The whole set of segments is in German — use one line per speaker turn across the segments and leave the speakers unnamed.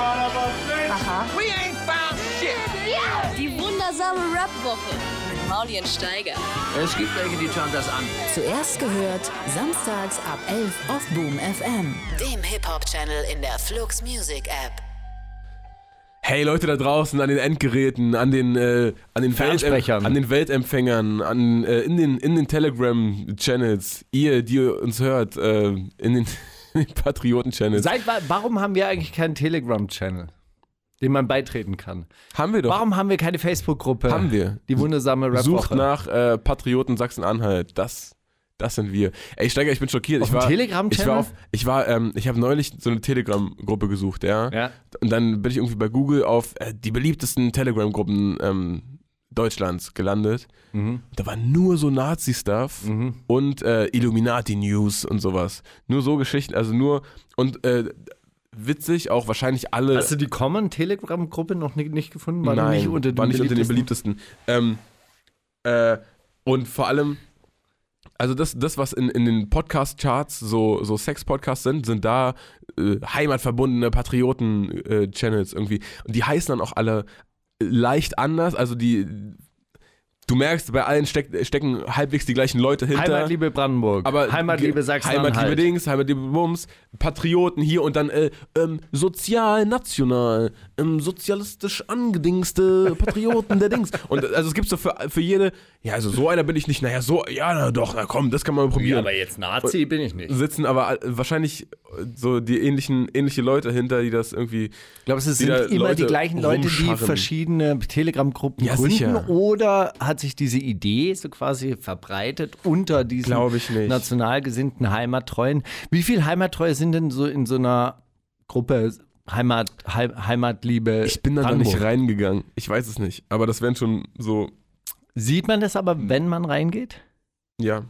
Aha.
We ain't found shit.
Die wundersame Rap-Woche mit Maulien Steiger.
Es gibt welche, die schauen das an.
Zuerst gehört, samstags ab 11 auf Boom FM.
Dem Hip-Hop-Channel in der Flux Music App.
Hey Leute da draußen an den Endgeräten, an den, äh, an den,
Fernsprechern.
an den Weltempfängern, an, äh, in den, in den Telegram-Channels, ihr, die uns hört, äh, in den, den Patrioten-Channels.
Seit, wa- warum haben wir eigentlich keinen Telegram-Channel, dem man beitreten kann?
Haben wir doch.
Warum haben wir keine Facebook-Gruppe?
Haben wir.
Die wundersame rap
Sucht nach äh, Patrioten Sachsen-Anhalt. Das, das sind wir. Ey, Steiger, ich bin schockiert.
Auf
ich war,
Telegram-Channel?
Ich war, auf, ich war, ähm, ich habe neulich so eine Telegram-Gruppe gesucht, ja?
Ja.
Und dann bin ich irgendwie bei Google auf äh, die beliebtesten Telegram-Gruppen ähm, Deutschlands gelandet.
Mhm.
Da war nur so Nazi-Stuff und äh, Illuminati-News und sowas. Nur so Geschichten, also nur und äh, witzig auch wahrscheinlich alle.
Hast du die Common Telegram-Gruppe noch nicht, nicht gefunden? War
Nein,
nicht unter den
war nicht unter den
beliebtesten?
beliebtesten. Ähm, äh, und vor allem, also das, das was in, in den Podcast-Charts so, so Sex-Podcasts sind, sind da äh, heimatverbundene Patrioten-Channels irgendwie. Und die heißen dann auch alle leicht anders. Also die, du merkst, bei allen steck, stecken halbwegs die gleichen Leute hinter.
Heimatliebe Brandenburg.
Aber
Heimatliebe Sachsen-Anhalt.
Heimatliebe Dings, Heimatliebe Bums, Patrioten hier und dann äh, ähm, sozial, national, ähm, sozialistisch angedingste Patrioten der Dings. Und also es gibt so für, für jede, ja, also so einer bin ich nicht, naja, so, ja, na doch, na komm, das kann man mal
Ja,
probieren.
aber jetzt Nazi bin ich nicht. Ich
Sitzen aber all- wahrscheinlich so die ähnlichen, ähnliche Leute hinter, die das irgendwie.
glaube, es sind immer die
Leute
gleichen Leute, die verschiedene Telegram-Gruppen
Ja,
gründen.
sicher.
Oder hat sich diese Idee so quasi verbreitet unter diesen national gesinnten Heimattreuen? Wie viele Heimattreue sind denn so in so einer Gruppe Heimat, Hei- Heimatliebe?
Ich bin da noch nicht reingegangen. Ich weiß es nicht. Aber das wären schon so,
Sieht man das aber, wenn man reingeht?
ja.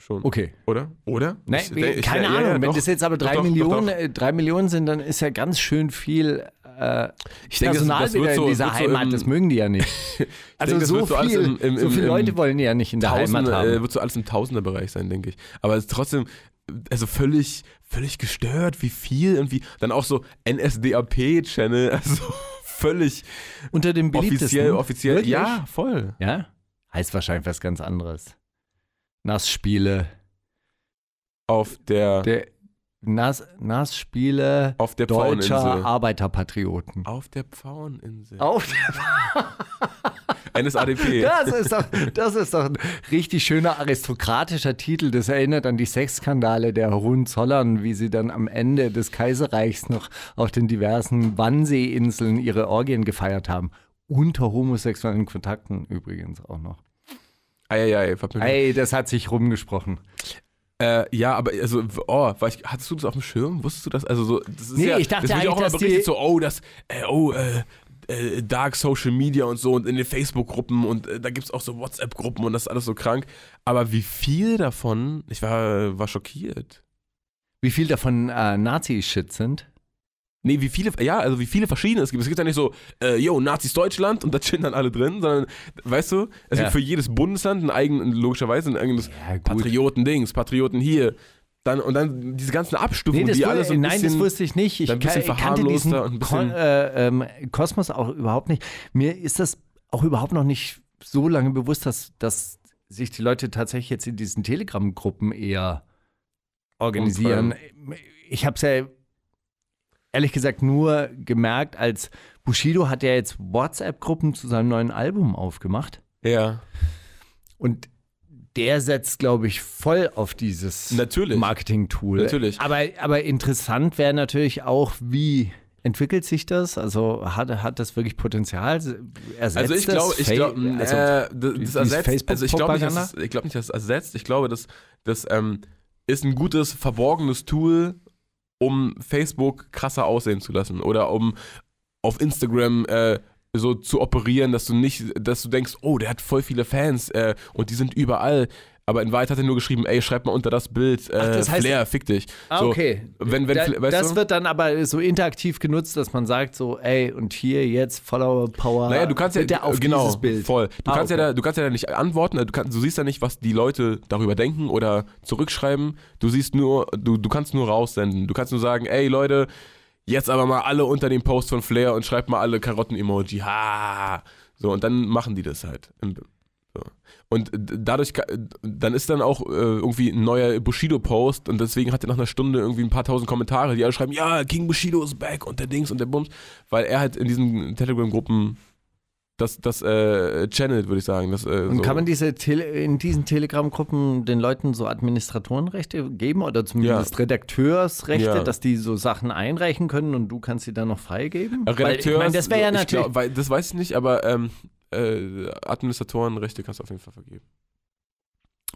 Schon.
Okay.
Oder? Oder?
Nee,
Ich denk- ich-
keine
ja, ja,
Ahnung. wenn
doch.
das jetzt aber drei
doch, doch,
Millionen,
doch.
äh, drei Millionen sind, dann ist ja ganz schön viel äh,
Ich denke, das-
Personal
das so-
in dieser
so
Heimat.
im-
das mögen die ja nicht. Also
denke, das
so,
wird so alles
viel,
im- im-
so viele Leute wollen die ja nicht in der
Tausende,
Heimat haben.
Äh, wird so alles im Tausenderbereich sein, denke ich. Aber es ist trotzdem, also völlig, völlig gestört, wie viel irgendwie. Dann auch so NSDAP-Channel, also völlig
Unter den beliebtesten.
offiziell, offiziell.
Wirklich?
Ja, voll.
Ja? Heißt wahrscheinlich was ganz anderes. Nassspiele.
Auf der,
Der Nass, Nassspiele
auf der
deutscher
Pfaueninsel.
Arbeiterpatrioten.
Auf der Pfaueninsel.
Auf
NSADP.
Das ist, doch, das ist doch ein richtig schöner aristokratischer Titel. Das erinnert an die Sexskandale der Hohenzollern, wie sie dann am Ende des Kaiserreichs noch auf den diversen Wannsee-Inseln ihre Orgien gefeiert haben. Unter homosexuellen Kontakten übrigens auch noch.
Eieiei, Verpünktlich.
Ey, das hat sich rumgesprochen.
Äh, ja, aber also, oh, war ich, hattest du das auf dem Schirm? Wusstest du das? Also so, das ist
Nee,
ja,
ich dachte
das ja auch
eigentlich,
immer
dass
berichtet,
die-
so, oh, das, äh, oh, äh, äh, Dark Social Media und so und in den Facebook-Gruppen und äh, da gibt es auch so WhatsApp-Gruppen und das ist alles so krank. Aber wie viel davon, ich war, war schockiert.
Wie viel davon äh, Nazi-Shit sind?
Nee, wie viele, ja, also wie viele verschiedene es gibt. Es gibt ja nicht so, äh, yo, Nazis Deutschland und da chillen dann alle drin, sondern, weißt du, es
Ja.
gibt für jedes Bundesland ein eigenes, logischerweise ein eigenes
Ja.
Patrioten-Dings, Patrioten hier. Dann, und dann diese ganzen Abstufungen,
Nee,
die
wu-
alle so ein
nein,
bisschen,
das wusste ich nicht. Ich,
ein bisschen
kan- kannte diesen
und ein bisschen-
Kon äh, ähm, Kosmos auch überhaupt nicht. Mir ist das auch überhaupt noch nicht so lange bewusst, dass, dass sich die Leute tatsächlich jetzt in diesen Telegram-Gruppen eher organisieren. Ich habe es ja ehrlich gesagt nur gemerkt, als Bushido hat ja jetzt WhatsApp-Gruppen zu seinem neuen Album aufgemacht.
Ja,
Und der setzt, glaube ich, voll auf dieses. Marketing-Tool.
Natürlich.
Aber, aber interessant wäre natürlich auch, wie entwickelt sich das? Also hat, hat das wirklich Potenzial? Ersetzt
also ich
das
glaube, ich glaube,
also,
äh, das, das ersetzt, also ich glaube nicht, dass ich glaube nicht, dass es ersetzt. Ich glaube, das, das ähm, ist ein gutes verborgenes Tool, um Facebook krasser aussehen zu lassen oder um auf Instagram äh, so zu operieren, dass du nicht, dass du denkst, oh, der hat voll viele Fans äh, und die sind überall. Aber in Wahrheit hat er nur geschrieben, ey, schreib mal unter das Bild, äh,
Ach, das heißt-
Flair, fick dich.
Ah,
so,
okay.
Wenn, wenn,
da,
weißt
das
du?
wird dann aber so interaktiv genutzt, dass man sagt so, ey, und hier jetzt Follower Power.
Naja, du kannst ja
auf
genau,
dieses Bild.
voll. Du
Ah,
kannst
okay.
ja da, du kannst ja da nicht antworten, du, kannst, du siehst ja nicht, was die Leute darüber denken oder zurückschreiben. Du siehst nur, du, du kannst nur raussenden. Du kannst nur sagen, ey Leute, jetzt aber mal alle unter den Post von Flair und schreibt mal alle Karotten-Emoji. Ha! So, und dann machen die das halt. Und dadurch, dann ist dann auch äh, irgendwie ein neuer Bushido-Post und deswegen hat er nach einer Stunde irgendwie ein paar tausend Kommentare, die alle schreiben, ja, King Bushido ist back und der Dings und der Bums, weil er halt in diesen Telegram-Gruppen das, das äh, channelt, würde ich sagen. Das, äh,
Und
so.
kann man diese Tele in diesen Telegram-Gruppen den Leuten so Administratorenrechte geben oder zumindest Redakteursrechte,
Ja.
dass die so Sachen einreichen können und du kannst sie dann noch freigeben?
Äh,
Weil, ich meine, das wäre ja
ich
natürlich.
Glaub, weil, das weiß ich nicht, aber ähm, äh, Administratorenrechte kannst du auf jeden Fall vergeben.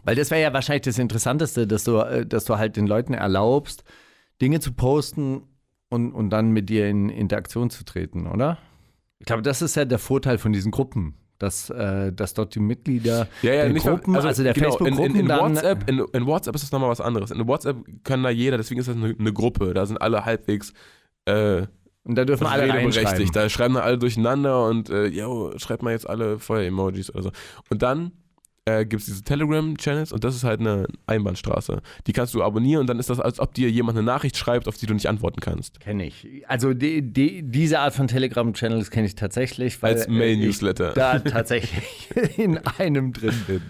Weil das wäre ja wahrscheinlich das Interessanteste, dass du, äh, dass du halt den Leuten erlaubst, Dinge zu posten und, und dann mit dir in Interaktion zu treten, oder? Ich glaube, das ist ja der Vorteil von diesen Gruppen, dass, äh, dass dort die Mitglieder
Ja, ja,
der
nicht
Gruppen, also, der
genau,
Facebook-Gruppen
in, in, in. WhatsApp, in, in WhatsApp ist das nochmal was anderes. In WhatsApp kann da jeder, deswegen ist das eine, eine Gruppe. Da sind alle halbwegs äh,
und da dürfen alle reinschreiben.
Da schreiben alle durcheinander und äh, yo, schreibt mal jetzt alle Feuer-Emojis oder so. Und dann äh, gibt es diese Telegram-Channels und das ist halt eine Einbahnstraße. Die kannst du abonnieren und dann ist das, als ob dir jemand eine Nachricht schreibt, auf die du nicht antworten kannst.
Kenne ich. Also die, die, diese Art von Telegram-Channels kenne ich tatsächlich, weil
Als
äh,
Mail-Newsletter.
da tatsächlich in einem drin bin.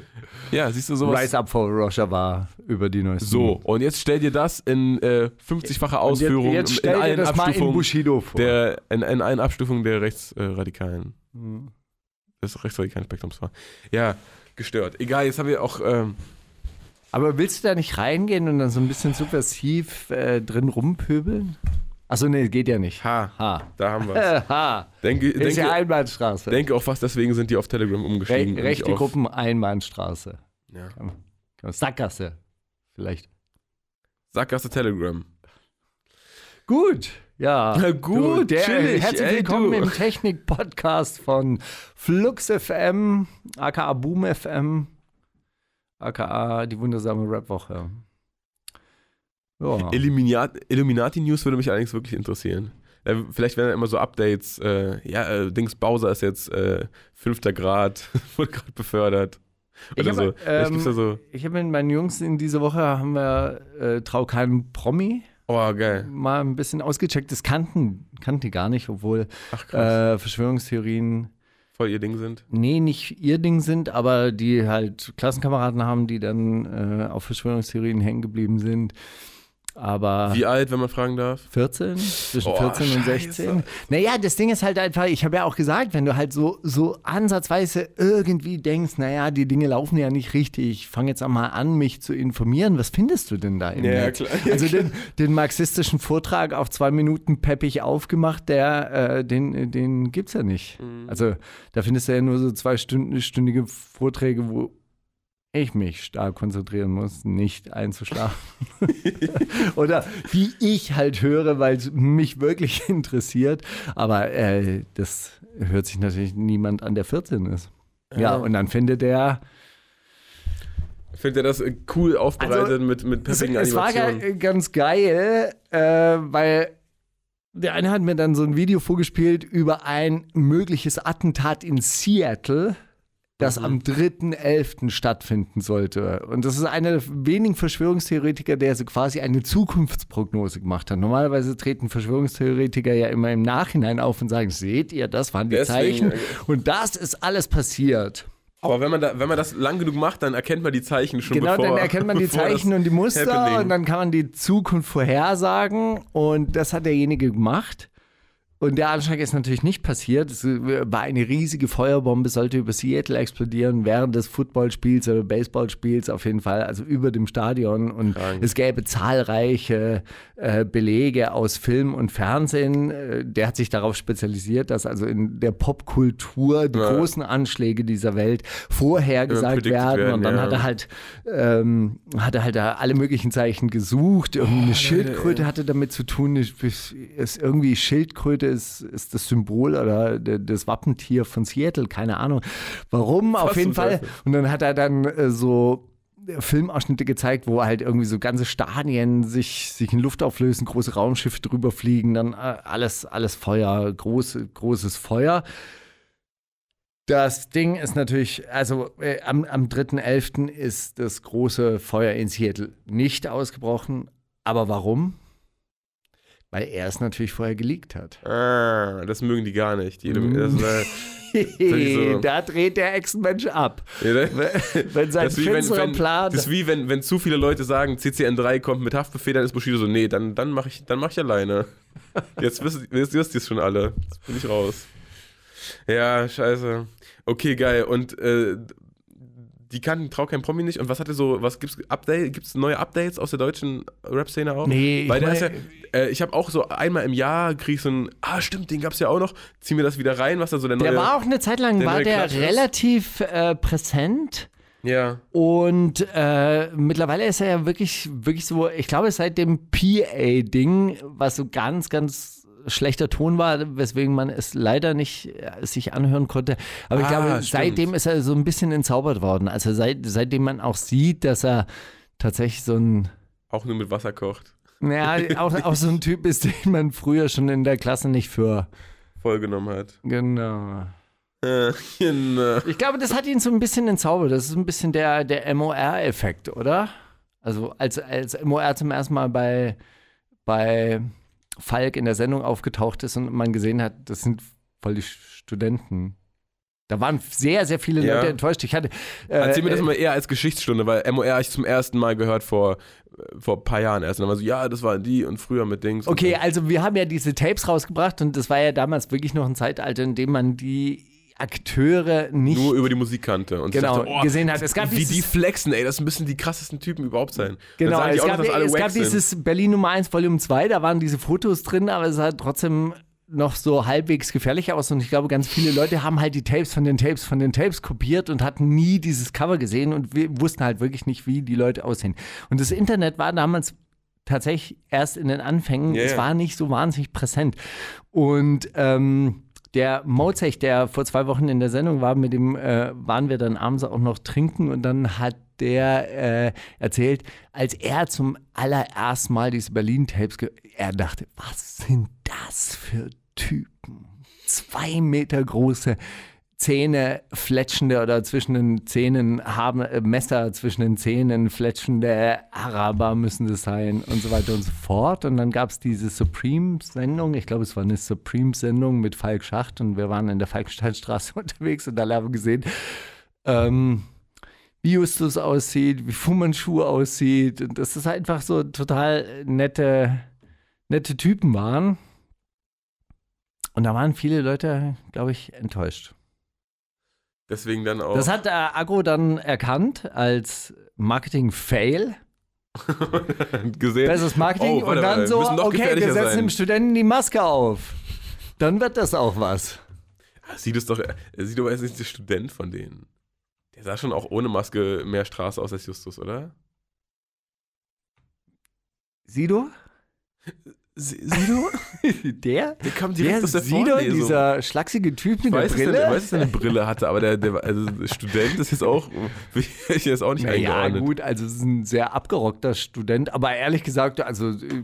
Ja, siehst du sowas?
Rise Up for Russia war über die neuesten.
So, und jetzt stell dir das in äh, 50-facher
Und
Ausführung
Jetzt, jetzt
in allen
in
Abstufungen
Bushido vor.
der, in, in allen Abstufungen der rechtsradikalen,
Hm.
des rechtsradikalen Spektrums war. Ja, gestört. Egal, jetzt haben wir auch, ähm,
Aber willst du da nicht reingehen und dann so ein bisschen subversiv äh, drin rumpöbeln? Achso, nee, geht ja nicht.
ha,
Ha.
da haben wir es.
ha.
Denke,
Ist ja
denke,
Einbahnstraße.
denke auch fast deswegen sind die auf Telegram
Re
umgestiegen. und nicht
rechte Gruppen, Einbahnstraße.
Ja.
Sackgasse. Vielleicht.
Sackgasse Telegram.
Gut. Ja,
Na gut,
du, der,
chillig,
herzlich
ey,
willkommen
du.
im Technik-Podcast von Flux FM, aka Boom FM, aka die wundersame Rap-Woche. Ja.
Illuminati, Illuminati News würde mich allerdings wirklich interessieren. Äh, vielleicht werden da immer so Updates, äh, ja, äh, Dings Bowser ist jetzt äh, fünfter Grad, wurde gerade befördert.
Ich
Oder
habe,
so.
Ähm,
so,
Ich habe mit meinen Jungs in dieser Woche haben wir äh, Trau keinem Promi
oh geil.
mal ein bisschen ausgecheckt. Das kannten, kannten die gar nicht, obwohl
Ach
äh, Verschwörungstheorien
voll ihr Ding sind.
nee, nicht ihr Ding sind, aber die halt Klassenkameraden haben, die dann äh, auf Verschwörungstheorien hängen geblieben sind. Aber
Wie alt, wenn man fragen darf?
14, zwischen
Oh,
14 und
Scheiße.
16. Naja, das Ding ist halt einfach, ich habe ja auch gesagt, wenn du halt so, so ansatzweise irgendwie denkst, naja, die Dinge laufen ja nicht richtig, ich fange jetzt einmal an, mich zu informieren, was findest du denn da im
Ja,
Netz?
klar.
Also den, den marxistischen Vortrag auf zwei Minuten peppig aufgemacht, der, äh, den, den gibt's ja nicht.
Mhm.
Also da findest du ja nur so zwei Stunden, stündige Vorträge, wo ich mich stark konzentrieren muss, nicht einzuschlafen. Oder die ich halt höre, weil es mich wirklich interessiert. Aber äh, das hört sich natürlich niemand an, der 14 ist. Ja, und dann findet er.
Findet ihr das äh, cool aufbereitet mit, mit
Es,
peppigen
es war
Animationen?
ga- ganz geil, äh, weil der eine hat mir dann so ein Video vorgespielt über ein mögliches Attentat in Seattle, das
Mhm.
am 3.11. stattfinden sollte. Und das ist einer der wenigen Verschwörungstheoretiker, der so quasi eine Zukunftsprognose gemacht hat. Normalerweise treten Verschwörungstheoretiker ja immer im Nachhinein auf und sagen, seht ihr, das waren die
Deswegen,
Zeichen. Und das ist alles passiert.
Aber wenn man, da, wenn man das lang genug macht, dann erkennt man die Zeichen schon
Genau,
bevor
dann erkennt man die Zeichen und die Muster
Happening-
und dann kann man die Zukunft vorhersagen und das hat derjenige gemacht. Und der Anschlag ist natürlich nicht passiert. Es war eine riesige Feuerbombe, sollte über Seattle explodieren während des Footballspiels oder Baseballspiels auf jeden Fall, also über dem Stadion. Und
Krank.
es gäbe zahlreiche äh, Belege aus Film und Fernsehen. Äh, der hat sich darauf spezialisiert, dass also in der Popkultur die
Ja.
großen Anschläge dieser Welt vorhergesagt
predicted
werden.
werden,
Und dann
ja.
hat er halt, ähm, hat er halt da alle möglichen Zeichen gesucht. Irgendwie eine Schildkröte hatte damit zu tun. Ist irgendwie Schildkröte ist, ist das Symbol oder de- das Wappentier von Seattle, keine Ahnung. Warum? Auf
Was
jeden Fall. Und dann hat er dann äh, so Filmausschnitte gezeigt, wo halt irgendwie so ganze Stadien sich, sich in Luft auflösen, große Raumschiffe drüber fliegen, dann äh, alles, alles Feuer, groß, großes Feuer. Das Ding ist natürlich, also äh, am, am 3.11. ist das große Feuer in Seattle nicht ausgebrochen. Aber warum? Weil er es natürlich vorher geleakt hat.
Ah, das mögen die gar nicht. Jede, das, äh, so-
da dreht der Echsenmensch ab.
ja, ne?
Wenn sein
Das ist wie wenn,
finsterer
wenn,
Plan.
das ist wie wenn, wenn zu viele Leute sagen, CCN3 kommt mit Haftbefehl, dann ist Bushido so, nee, dann, dann mache ich, dann mach ich alleine. Jetzt wisst, wisst, wisst ihr es schon alle. Jetzt bin ich raus. Ja, scheiße. Okay, geil. Und äh, die kannten Trau kein Promi nicht. Und was hatte so, was gibt's Update, gibt's neue Updates aus der deutschen Rap-Szene auch?
Nee, ich
Weil der ist ja, äh, ich habe auch so einmal im Jahr krieg ich so ein, ah stimmt, den gab's ja auch noch. Zieh mir das wieder rein, was da so der neue.
der war auch eine Zeit lang
der
war der
Klatsch
relativ äh, präsent.
ja.
Und äh, mittlerweile ist er ja wirklich, wirklich so, ich glaube, seit dem PA-Ding, was so ganz, ganz schlechter Ton war, weswegen man es leider nicht äh, sich anhören konnte. Aber ich
Ah,
glaube,
stimmt.
seitdem ist er so ein bisschen entzaubert worden. Also seit, seitdem man auch sieht, dass er tatsächlich so ein,
Auch nur mit Wasser kocht.
naja, auch, auch so ein Typ ist, den man früher schon in der Klasse nicht für.
Vollgenommen hat.
Genau.
Äh, genau.
Ich glaube, das hat ihn so ein bisschen entzaubert. Das ist ein bisschen der, der MOR-Effekt, oder? Also als, als MOR zum ersten Mal bei, bei Falk in der Sendung aufgetaucht ist und man gesehen hat, das sind voll die Studenten. Da waren sehr, sehr viele
Ja.
Leute enttäuscht. Ich hatte. Äh,
Erzähl mir das
äh,
mal eher als Geschichtsstunde, weil MOR habe ich zum ersten Mal gehört vor, äh, vor ein paar Jahren erst. Und dann war so, ja, das waren die und früher mit Dings.
Okay,
so.
also wir haben ja diese Tapes rausgebracht und das war ja damals wirklich noch ein Zeitalter, in dem man die Akteure nicht
Nur über die Musik kannte. Und
Genau,
dachte, oh,
gesehen hat. Es gab
wie
dieses-
die flexen, ey, das müssen die krassesten Typen überhaupt sein.
Genau, es gab,
noch,
es gab
sind.
dieses Berlin Nummer 1 Volume 2, da waren diese Fotos drin, aber es sah trotzdem noch so halbwegs gefährlich aus und ich glaube, ganz viele Leute haben halt die Tapes von den Tapes von den Tapes kopiert und hatten nie dieses Cover gesehen und wir wussten halt wirklich nicht, wie die Leute aussehen. Und das Internet war damals tatsächlich erst in den Anfängen,
Ja,
es war nicht so wahnsinnig präsent. Und ähm, der Mozech, der vor zwei Wochen in der Sendung war, mit dem äh, waren wir dann abends auch noch trinken und dann hat der äh, erzählt, als er zum allerersten Mal diese Berlin-Tapes, er dachte, was sind das für Typen? Zwei Meter große Zähne fletschende oder zwischen den Zähnen haben äh, Messer zwischen den Zähnen fletschende Araber müssen das sein und so weiter und so fort. Und dann gab es diese Supreme-Sendung, ich glaube, es war eine Supreme-Sendung mit Falk Schacht und wir waren in der Falkensteinstraße unterwegs und da haben wir gesehen, ähm, wie Justus aussieht, wie Fu aussieht und dass das einfach so total nette, nette Typen waren. Und da waren viele Leute, glaube ich, enttäuscht.
Deswegen dann auch.
Das hat der Agro dann erkannt als Marketing-Fail.
gesehen.
Besseres Marketing
Oh, warte
und dann
wir
so, okay, wir setzen
sein.
dem Studenten die Maske auf. Dann wird das auch was.
Sieht es doch, er sieht aber jetzt nicht der Student von denen. Der sah schon auch ohne Maske mehr Straße aus als Justus, oder?
Sido?
Sido?
Der?
Der kam direkt
Der
aus der
Sido,
Vorlesung.
dieser schlachsige Typ mit der
weiß, dass er-
Brille?
ich weiß, dass er eine Brille hatte, aber der, der also Student ist jetzt auch, ich jetzt auch nicht
Naja,
eingeordnet.
gut, also es ist ein sehr abgerockter Student, aber ehrlich gesagt, also äh,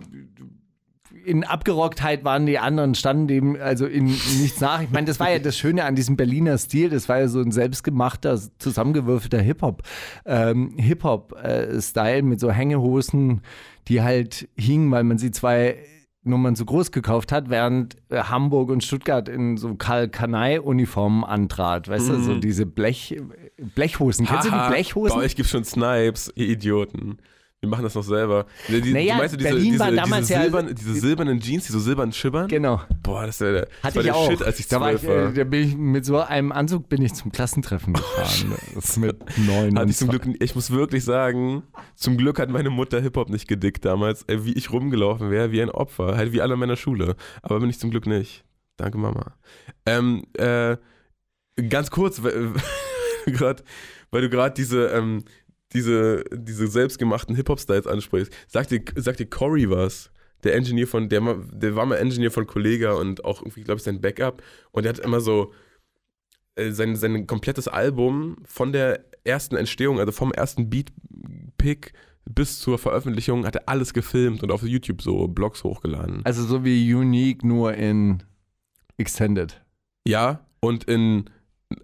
in Abgerocktheit waren die anderen, standen dem also in nichts nach. Ich meine, das war ja das Schöne an diesem Berliner Stil, das war ja so ein selbstgemachter, zusammengewürfelter Hip-Hop, ähm, Hip-Hop-Style mit so Hängehosen, die halt hingen, weil man sie zwei Nummern zu groß gekauft hat, während äh, Hamburg und Stuttgart in so Karl-Kanai-Uniformen antrat. Weißt du, so diese Blech, Blechhosen. Kennst du die
Mhm.
Blechhosen?
Bei euch gibt es schon Snipes, ihr Idioten. Wir machen das noch selber. Die, die,
Naja,
du diese,
Berlin
diese,
war damals
diese,
ja-
silbern, diese silbernen Jeans, die so silbern schimmern?
Genau.
Boah, das, ist ja der, das
Hatte
war
ich
der
auch.
Shit, als ich
da, war ich,
war.
äh, da bin ich mit so einem Anzug bin ich zum Klassentreffen gefahren. Das ist mit neun
Hatte ich zum Glück, ich muss wirklich sagen, zum Glück hat meine Mutter Hip-Hop nicht gedickt damals, ey, wie ich rumgelaufen wäre, wie ein Opfer, halt wie alle in meiner Schule. Aber bin ich zum Glück nicht. Danke, Mama. Ähm, äh, ganz kurz, weil, weil du gerade diese, ähm, diese, diese selbstgemachten Hip-Hop-Styles ansprichst. Sagt dir, sagt dir Cory was? Der Engineer von, der, der war mal Engineer von Kollega und auch irgendwie, glaube ich, sein Backup. Und der hat immer so äh, sein, sein komplettes Album von der ersten Entstehung, also vom ersten Beat-Pick bis zur Veröffentlichung, hat er alles gefilmt und auf YouTube so Blogs hochgeladen.
Also so wie Unique, nur in Extended.
Ja, und in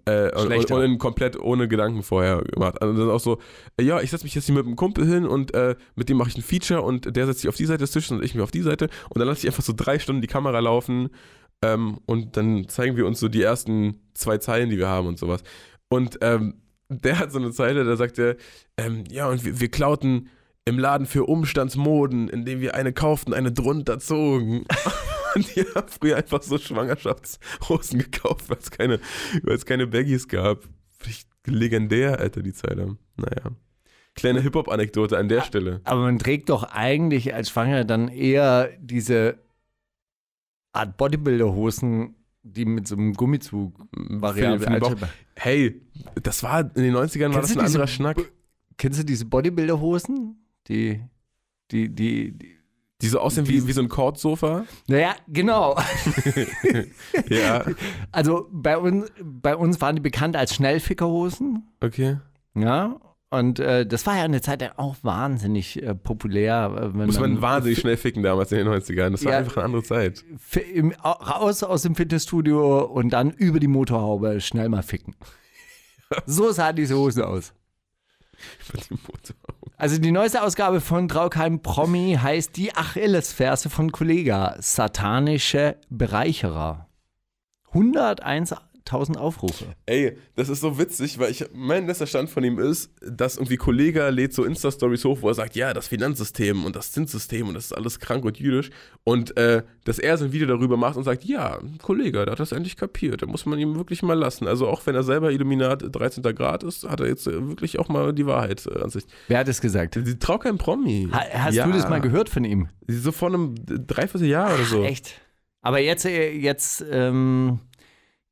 Äh, und, und,
Schlechter.
und komplett ohne Gedanken vorher gemacht. Also dann auch so, äh, ja, ich setze mich jetzt hier mit einem Kumpel hin und äh, mit dem mache ich ein Feature und der setzt sich auf die Seite des Tisches und ich mich auf die Seite und dann lasse ich einfach so drei Stunden die Kamera laufen ähm, und dann zeigen wir uns so die ersten zwei Zeilen, die wir haben und sowas. Und ähm, der hat so eine Zeile, da sagt er, ähm, ja, und wir, wir klauten im Laden für Umstandsmoden, indem wir eine kauften, eine drunter zogen. Und die haben früher einfach so Schwangerschaftshosen gekauft, weil es keine, keine Baggies gab. Richtig legendär, Alter, die Zeile. Naja. Kleine Hip-Hop-Anekdote an der Stelle.
Aber man trägt doch eigentlich als Schwanger dann eher diese Art Bodybuilder-Hosen, die mit so einem Gummizug variabel
Hey, das war, in den 90ern war
Kennst
das
du
ein
diese
anderer Schnack.
Kennst du diese Bodybuilder-Hosen? Die, die, die, die,
Die so aussehen wie, wie so ein Kordsofa.
naja, genau.
Ja,
Also bei uns, bei uns waren die bekannt als Schnellfickerhosen.
okay.
Ja. Und äh, das war ja eine Zeit lang auch wahnsinnig äh, populär. äh,
Muss man wahnsinnig schnell ficken damals in den 90ern. Das war
Ja.
einfach eine andere Zeit.
im, au- raus aus dem Fitnessstudio und dann über die Motorhaube schnell mal ficken. So sahen diese Hosen aus.
Über die Motor.
Also die neueste Ausgabe von Traukheim Promi heißt die Achillesferse von Kollega, satanische Bereicherer. 101.000 Aufrufe.
Ey, das ist so witzig, weil ich, mein letzter Stand von ihm ist, dass irgendwie Kollege lädt so Insta-Stories hoch, wo er sagt, ja, das Finanzsystem und das Zinssystem und das ist alles krank und jüdisch. Und äh, dass er so ein Video darüber macht und sagt, ja, Kollege, der hat das endlich kapiert, da muss man ihm wirklich mal lassen. Also auch wenn er selber Illuminat 13. Grad ist, hat er jetzt wirklich auch mal die Wahrheit äh, an sich.
Wer hat es gesagt?
Die trau kein Promi.
Ha, hast
ja.
du das mal gehört von ihm?
So vor einem Dreivierteljahr oder so.
Echt? Aber jetzt, äh, jetzt, ähm,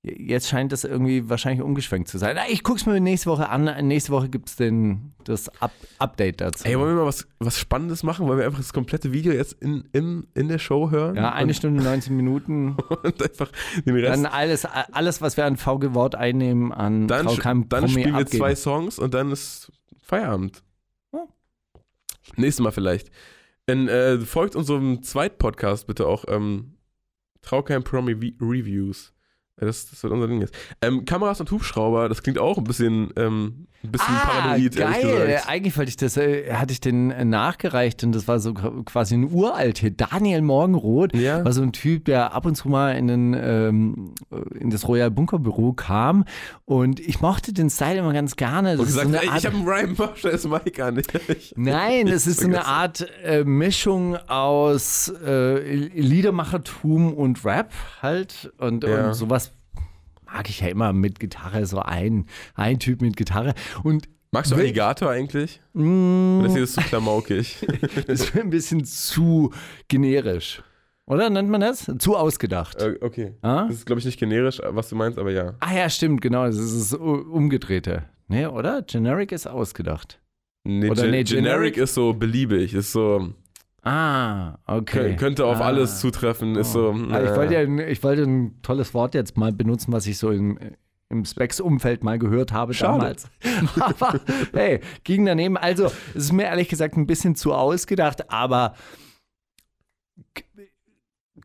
jetzt scheint das irgendwie wahrscheinlich umgeschwenkt zu sein. Ich guck's mir nächste Woche an. Nächste Woche gibt's den, das Up Update dazu.
Ey, wollen wir mal was, was Spannendes machen? Wollen wir einfach das komplette Video jetzt in, in, in der Show hören?
ja, eine Stunde 19 Minuten.
und, einfach den Rest.
Dann alles, alles, was wir an VG-Wort einnehmen, an
Dann,
Traukheim
dann
Promi
spielen wir
abgeben.
zwei Songs und dann ist Feierabend.
Ja.
Nächstes Mal vielleicht. Dann äh, folgt unserem Zweit-Podcast bitte auch ähm, Traukeim Promi Vi- Reviews. Das, das wird unser Ding jetzt. Ähm, Kameras und Hubschrauber, das klingt auch ein bisschen, ähm, ein bisschen
Ah,
paranoid,
geil. Eigentlich wollte ich das, äh, hatte ich den äh, nachgereicht und das war so quasi ein uralt Hit. Daniel Morgenroth
Ja.
war so ein Typ, der ab und zu mal in, den, ähm, in das Royal Bunker Büro kam und ich mochte den Style immer ganz gerne. Das
Und
so
gesagt,
eine
ey, ich habe einen Ryan Mosche, ist Mike an. Ich,
Nein, es ist so eine. Art äh, Mischung aus äh, Liedermachertum und Rap halt und,
Ja.
und sowas mag ich ja immer mit Gitarre, so ein, ein Typ mit Gitarre und
Magst du Alligator eigentlich?
Mm.
Oder ist dir das zu klamaukig?
Das ist ein bisschen zu generisch. Oder nennt man das? Zu ausgedacht.
Äh, okay.
Ah?
Das ist, glaube ich, nicht generisch, was du meinst, aber ja.
Ah ja, stimmt, genau. Das ist das Umgedrehte. Nee, oder? Generic ist ausgedacht.
Nee,
Oder
Gen
nee,
Generic
Generic-
ist so beliebig, ist so,
Ah, okay.
kö- könnte auf
ah.
alles zutreffen, ist so.
Ah, ich,
äh,
wollte ja, ein- ich wollte ein tolles Wort jetzt mal benutzen, was ich so im, im Specs-Umfeld mal gehört habe
Schade.
damals. Aber hey, ging daneben. Also, es ist mir ehrlich gesagt ein bisschen zu ausgedacht, aber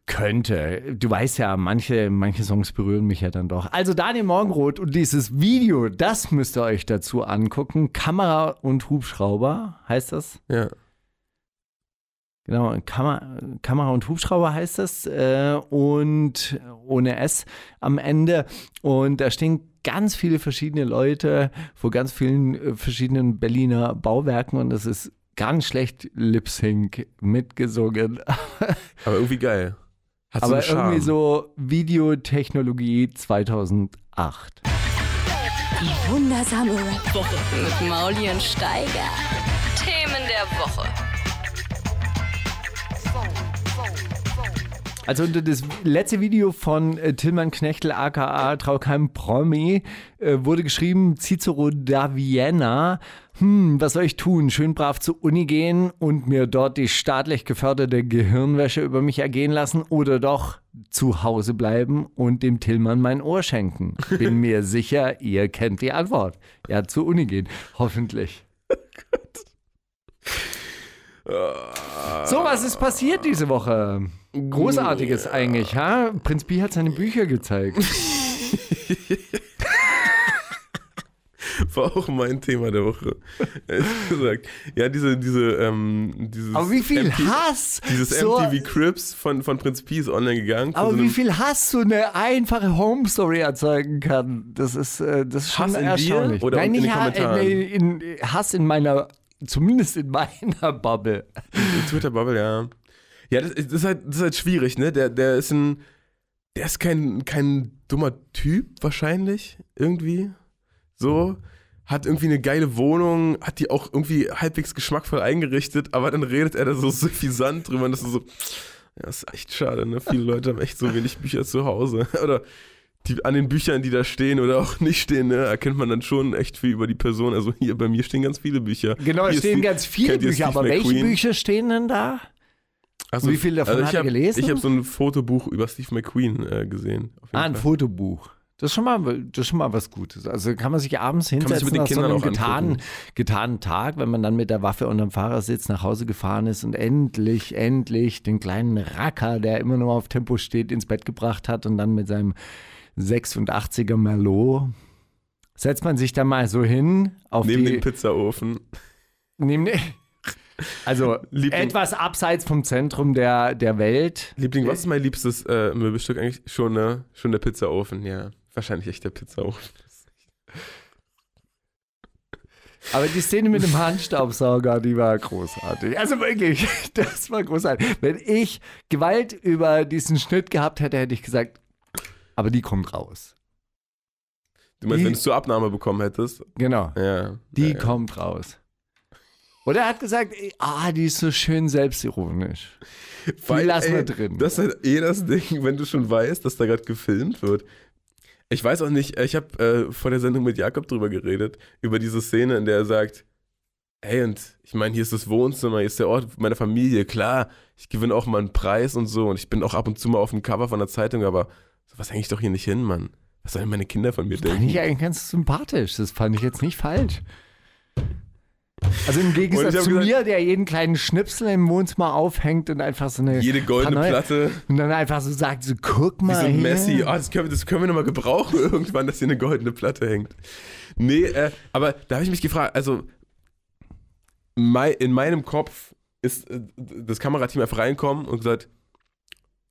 könnte. Du weißt ja, manche, manche Songs berühren mich ja dann doch. Also Daniel Morgenroth und dieses Video, das müsst ihr euch dazu angucken. Kamera und Hubschrauber heißt das.
Ja.
Genau, Kamera, Kamera und Hubschrauber heißt das äh, und ohne S am Ende. Und da stehen ganz viele verschiedene Leute vor ganz vielen äh, verschiedenen Berliner Bauwerken und das ist ganz schlecht Lip-Sync mitgesungen.
Aber irgendwie geil. Hat
Aber
so
irgendwie so Videotechnologie 2008.
Die wundersame Rap-Woche mit Mauli und Steiger.
Themen der Woche.
Also unter das letzte Video von äh, Tillmann Knechtel aka Traukheim Promi äh, wurde geschrieben, Cicero da Vienna, hm, was soll ich tun? Schön brav zur Uni gehen und mir dort die staatlich geförderte Gehirnwäsche über mich ergehen lassen oder doch zu Hause bleiben und dem Tillmann mein Ohr schenken? Bin mir sicher, ihr kennt die Antwort. Ja, zur Uni gehen, hoffentlich. So, was ist passiert diese Woche? Großartiges eigentlich, ha? Prinz Pi hat seine Bücher gezeigt.
war auch mein Thema der Woche. Gesagt. Ja, diese, diese, ähm, dieses
Aber wie viel
MTV
Hass!
Dieses
so,
MTV Crips von, von Prinz P ist online gegangen.
aber
so
wie viel Hass so eine einfache Home Story erzeugen kann, das ist, äh, das ist schon
Hass in dir
erstaunlich.
oder
Nein,
in Kommentaren?
äh, in, in, Hass in meiner, zumindest in meiner Bubble.
Die Twitter-Bubble, ja. Ja, das, ist- das, ist halt, das ist halt schwierig, ne? Der, der ist ein. Der ist kein, kein dummer Typ, wahrscheinlich, irgendwie. So. Hat irgendwie eine geile Wohnung, hat die auch irgendwie halbwegs geschmackvoll eingerichtet, aber dann redet er da so suffisant drüber und das ist so. Ja, ist echt schade, ne? Viele Leute haben echt so wenig Bücher zu Hause. Oder die, an den Büchern, die da stehen oder auch nicht stehen, ne, erkennt man dann schon echt viel über die Person. Also hier bei mir stehen ganz viele Bücher.
Genau, es stehen ganz viele Bücher, aber welche
McQueen?
Bücher stehen denn da?
Also,
Wie viel davon
also
hat
ich
er gelesen?
Ich habe so ein Fotobuch über Steve McQueen äh, gesehen.
Ah, ein
Fall.
Fotobuch. Das ist, schon mal, das ist schon mal was Gutes. Also kann man sich abends hinsetzen nach so
Kindern
einem getanen, getanen Tag, wenn man dann mit der Waffe unterm Fahrersitz nach Hause gefahren ist und endlich, endlich den kleinen Racker, der immer nur auf Tempo steht, ins Bett gebracht hat und dann mit seinem 86er Merlot setzt man sich da mal so hin auf
Neben
die,
dem Pizzaofen.
neben, also
Liebling-
etwas abseits vom Zentrum der, der Welt.
Liebling, was ist mein liebstes äh, Möbelstück eigentlich? Schon, ne? Schon der Pizzaofen, ja. Wahrscheinlich echt der Pizzaofen.
Aber die Szene mit dem Handstaubsauger, die war großartig. Also wirklich, das war großartig. Wenn ich Gewalt über diesen Schnitt gehabt hätte, hätte ich gesagt, aber die kommt raus.
Du meinst,
Die-
wenn du es zur Abnahme bekommen hättest?
Genau,
Ja.
die
ja,
kommt raus. Oder er hat gesagt, ey, ah, die ist so schön selbstironisch.
Weil,
lassen wir
ey,
drin.
Das ist halt eh das Ding, wenn du schon weißt, dass da gerade gefilmt wird. Ich weiß auch nicht, ich habe äh, vor der Sendung mit Jakob drüber geredet, über diese Szene, in der er sagt, hey, und ich meine, hier ist das Wohnzimmer, hier ist der Ort meiner Familie, klar, ich gewinne auch mal einen Preis und so und ich bin auch ab und zu mal auf dem Cover von der Zeitung, aber sowas hänge ich doch hier nicht hin, Mann. Was sollen meine Kinder von mir
Fand
denken?
ich eigentlich ganz sympathisch. Das fand ich jetzt nicht falsch. Also im Gegensatz zu
gesagt-
mir, der jeden kleinen Schnipsel im Wohnzimmer aufhängt und einfach so eine
Jede goldene
Paranoia-
Platte,
Und dann einfach so sagt, so guck
wie
mal
so ein. Messi, oh, das können wir, das können wir nochmal gebrauchen irgendwann, dass hier eine goldene Platte hängt. Nee, äh, aber da habe ich mich gefragt, also mei, in meinem Kopf ist äh, das Kamerateam einfach reinkommen und gesagt,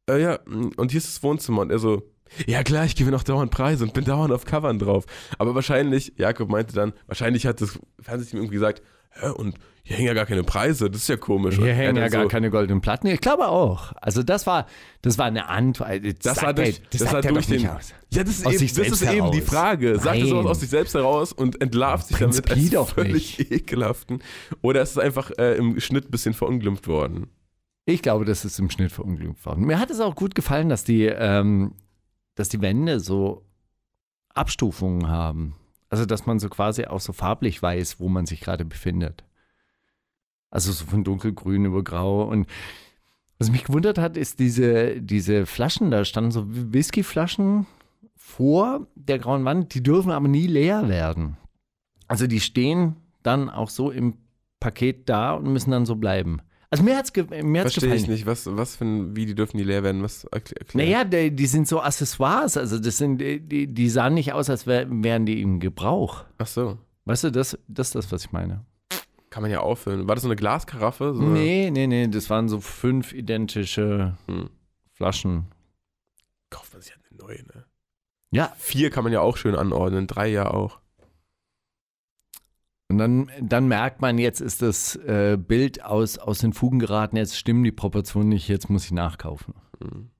äh, ja, und hier ist das Wohnzimmer. Und er so, ja klar, ich gewinne auch dauernd Preise und bin dauernd auf Covern drauf. Aber wahrscheinlich, Jakob meinte dann, wahrscheinlich hat das Fernsehteam irgendwie gesagt, hä, und hier hängen ja gar keine Preise, das ist ja komisch.
Hier
er
hängen ja
dann
gar
so,
keine goldenen Platten. Ich glaube auch. Also das war, das war eine Antwort.
Das war durch, das
sagt
war durch
nicht
den.
aus.
Ja, das ist,
Aus
eben, das ist eben die. Frage. Sagt er sowas aus sich selbst heraus und entlarvt sich damit als
doch
völlig ekelhaften? Oder ist es einfach äh, im Schnitt ein bisschen verunglimpft worden?
Ich glaube, das ist im Schnitt verunglückt worden. Mir hat es auch gut gefallen, dass die, ähm, dass die Wände so Abstufungen haben. Also, dass man so quasi auch so farblich weiß, wo man sich gerade befindet. Also so von dunkelgrün über grau. Und was mich gewundert hat, ist diese, diese Flaschen, da standen so Whiskyflaschen vor der grauen Wand, die dürfen aber nie leer werden. Also die stehen dann auch so im Paket da und müssen dann so bleiben. Also mir hat's, ge mir hat's
Verstehe
gefallen.
ich nicht. Was, was für ein, wie die dürfen die leer werden? Was erklär, erklär.
Naja, die, die sind so Accessoires, also das sind, die, die sahen nicht aus, als wär, wären die im Gebrauch.
Ach so.
Weißt du, das, das ist das, was ich meine.
Kann man ja auffüllen. War das so eine Glaskaraffe? So
Nee, nee, nee, das waren so fünf identische
Hm.
Flaschen.
Kauft man sich halt eine neue, ne?
Ja,
Vier kann man ja auch schön anordnen, drei ja auch.
Und dann, dann merkt man, jetzt ist das äh, Bild aus, aus den Fugen geraten, jetzt stimmen die Proportionen nicht, jetzt muss ich nachkaufen.
Hm.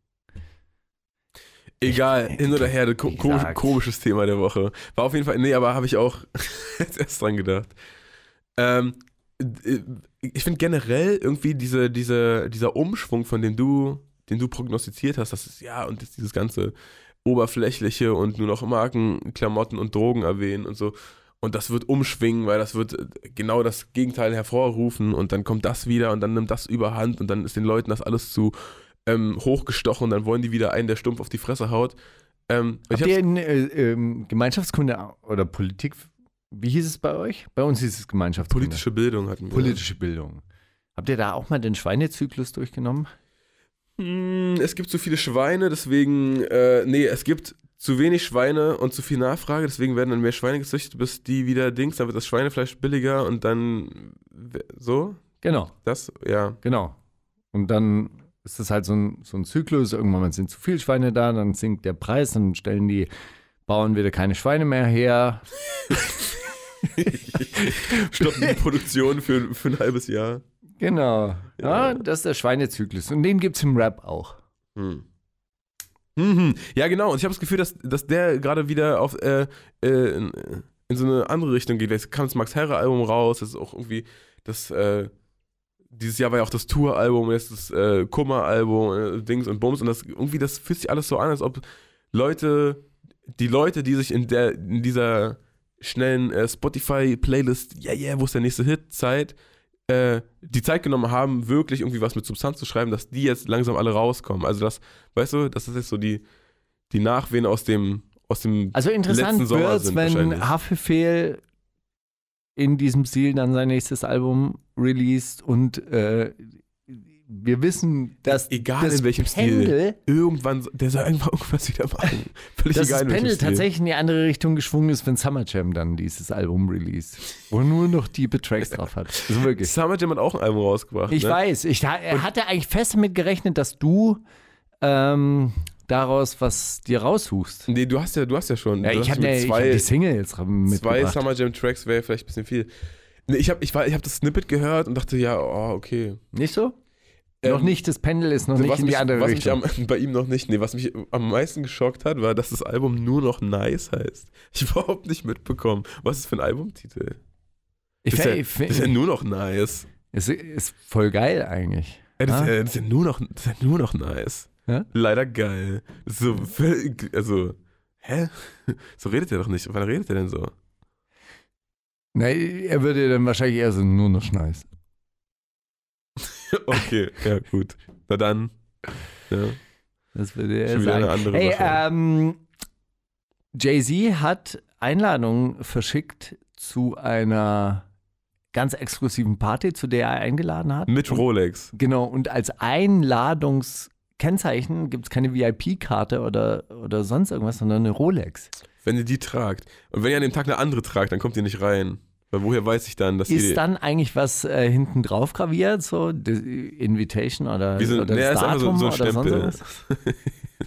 Egal, hin oder her, ko
Wie
ko
gesagt.
komisches Thema der Woche. War auf jeden Fall, nee, aber habe ich auch jetzt erst dran gedacht. Ähm, äh, ich finde generell irgendwie diese, diese, dieser Umschwung, von dem du, den du prognostiziert hast, das ist ja, und das, dieses ganze Oberflächliche und nur noch Marken, Klamotten und Drogen erwähnen und so. Und das wird umschwingen, weil das wird äh, genau das Gegenteil hervorrufen und dann kommt das wieder und dann nimmt das überhand und dann ist den Leuten das alles zu ähm, hochgestochen und dann wollen die wieder einen, der stumpf auf die Fresse haut. Ähm,
Habt ihr in äh, ähm, Gemeinschaftskunde oder Politik, wie hieß es bei euch? Bei uns hieß es Gemeinschaftskunde.
politische Bildung hatten wir.
Politische Bildung. Habt ihr da auch mal den Schweinezyklus durchgenommen?
Hm, es gibt so viele Schweine, deswegen, äh, nee, es gibt zu wenig Schweine und zu viel Nachfrage, deswegen werden dann mehr Schweine gezüchtet, bis die wieder Dings, dann wird das Schweinefleisch billiger und dann so,
Genau,
das, ja.
genau. Und dann ist das halt so ein, so ein Zyklus. Irgendwann sind zu viele Schweine da, dann sinkt der Preis, dann stellen die Bauern wieder keine Schweine mehr her.
Stoppen die Produktion für, für ein halbes Jahr.
Genau. Ja, das ist der Schweinezyklus. Und den gibt es im Rap auch.
Hm. Mhm. Ja, genau. Und ich habe das Gefühl, dass, dass der gerade wieder auf äh, äh, in, so eine andere Richtung geht. Jetzt kam das Max Herre Album raus. Das ist auch irgendwie das. Äh, dieses Jahr war ja auch das Tour-Album, jetzt das äh, Kummer-Album, äh, Dings und Bums. Und das irgendwie, das fühlt sich alles so an, als ob Leute, die Leute, die sich in der in dieser schnellen äh, Spotify-Playlist, yeah, yeah, wo ist der nächste Hit, Zeit, äh, die Zeit genommen haben, wirklich irgendwie was mit Substanz zu schreiben, dass die jetzt langsam alle rauskommen. Also das, weißt du, das ist jetzt so die, die Nachwehen aus dem, aus dem
Also interessant
sind
wenn. Haftbefehl in diesem Stil dann sein nächstes Album released und äh, wir wissen, dass
Egal
das
in welchem
Pendel,
Stil. Irgendwann, der soll irgendwann irgendwas wieder machen. Völlig
dass
egal
das Pendel tatsächlich in die andere Richtung geschwungen ist, wenn Summer Jam dann dieses Album released, wo nur noch tiefe Tracks drauf hat. Also wirklich.
Summer Jam hat auch ein Album rausgebracht.
Ich
ne?
weiß, ich ha- er hatte eigentlich fest damit gerechnet, dass du ähm, daraus was dir raussuchst.
Nee, du hast ja, du hast ja schon.
Ja, ich habe
mit
ich
zwei,
hab die Single jetzt
zwei. Summer Jam Tracks wäre vielleicht ein bisschen viel. Nee, ich habe ich war, ich hab das Snippet gehört und dachte, ja, oh, okay.
Nicht so?
Ähm,
noch nicht, das Pendel ist noch nicht in die
mich,
andere
was
Richtung.
mich am, bei ihm noch nicht, nee, was mich am meisten geschockt hat, war, dass das Album nur noch Nice heißt. Ich überhaupt nicht mitbekommen. Was ist für ein Albumtitel?
ich
Das ist, ja,
ich
ist ja nur noch nice.
es ist voll geil eigentlich.
Ja, das,
Ah.
ist ja, das, ist ja nur noch, das ist ja nur noch nice.
Ja?
Leider geil. Ist so völlig, also, hä? So redet er doch nicht. Wann redet er denn so?
Na, er würde dann wahrscheinlich eher so nur noch nice.
Okay, ja, gut. Na dann. Ja.
Das würde er sagen.
eine andere
hey, ähm, Jay-Z hat Einladungen verschickt zu einer ganz exklusiven Party, zu der er eingeladen hat.
Mit
Und-
Rolex.
Genau, und als Einladungskennzeichen gibt es keine VIP-Karte oder, oder sonst irgendwas, sondern eine Rolex.
Wenn ihr die tragt. Und wenn ihr an dem Tag eine andere tragt, dann kommt ihr nicht rein. Weil woher weiß ich dann, dass.
Ist dann eigentlich was äh, hinten drauf graviert, so Invitation oder,
Wie so,
oder
nee,
das
ist einfach so,
Datum
so ein
oder sonst
Stempel.
irgendwas?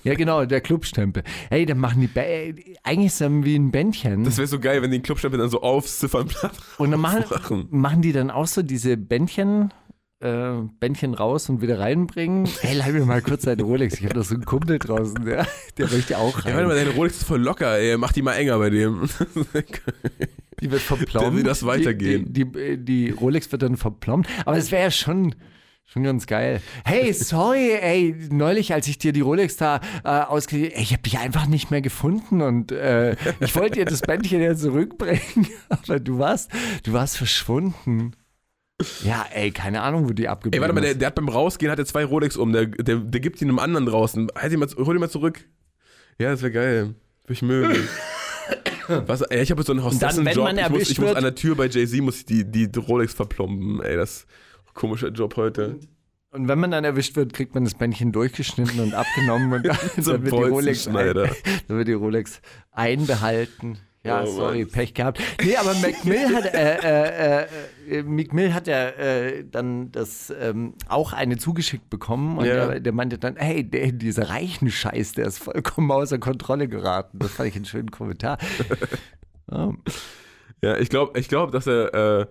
Ja, genau, der Clubstempel. Hey, dann machen die, ba eigentlich ist das wie ein Bändchen.
Das wäre so geil, wenn die den Clubstempel dann so aufs Ziffernblatt
und dann machen,
machen.
machen die dann auch so diese Bändchen, äh, Bändchen raus und wieder reinbringen. Hey, leih mir mal kurz deine Rolex. Ich habe da so einen Kumpel draußen, der, der möchte auch
Ja,
rein.
warte mal, deine Rolex ist voll locker, ey. Mach die mal enger bei dem.
Die wird verplombt.
Der will das weitergehen.
Die, die, die Rolex wird dann verplombt. Aber es wäre ja schon, schon ganz geil. Hey, sorry, ey, neulich, als ich dir die Rolex da äh, ausgegeben ich habe dich einfach nicht mehr gefunden und äh, ich wollte dir das Bändchen ja zurückbringen, aber du warst, du warst verschwunden. Ja, ey, keine Ahnung, wo die abgeblieben
Ey, warte mal, der, der hat beim Rausgehen hat er zwei Rolex um. Der, der, der gibt ihn einem anderen draußen. Halt ihn mal, hol ihn mal zurück. Ja, das wäre geil. Würde ich mögen. Was, ey, ich habe so einen Hostessenjob.
man
Ich muss,
erwischt
ich muss
wird-
an der Tür bei Jay-Z muss ich die, die Rolex verplomben. Ey, das ist ein komischer Job heute.
Und wenn man dann erwischt wird, kriegt man das Bändchen durchgeschnitten und abgenommen und dann,
So ein
dann, wird, die Rolex ein, dann wird die Rolex einbehalten. Ja,
Oh
sorry,
Mann.
Pech gehabt. Nee, aber McMill hat, äh, äh, äh, Meek Mill hat ja äh, dann das ähm, auch eine zugeschickt bekommen und
Ja.
der, der meinte dann, hey, der, dieser reichen Scheiß, der ist vollkommen außer Kontrolle geraten. Das fand ich einen schönen Kommentar. Ja.
Ja, ich glaube, ich glaub, dass er äh,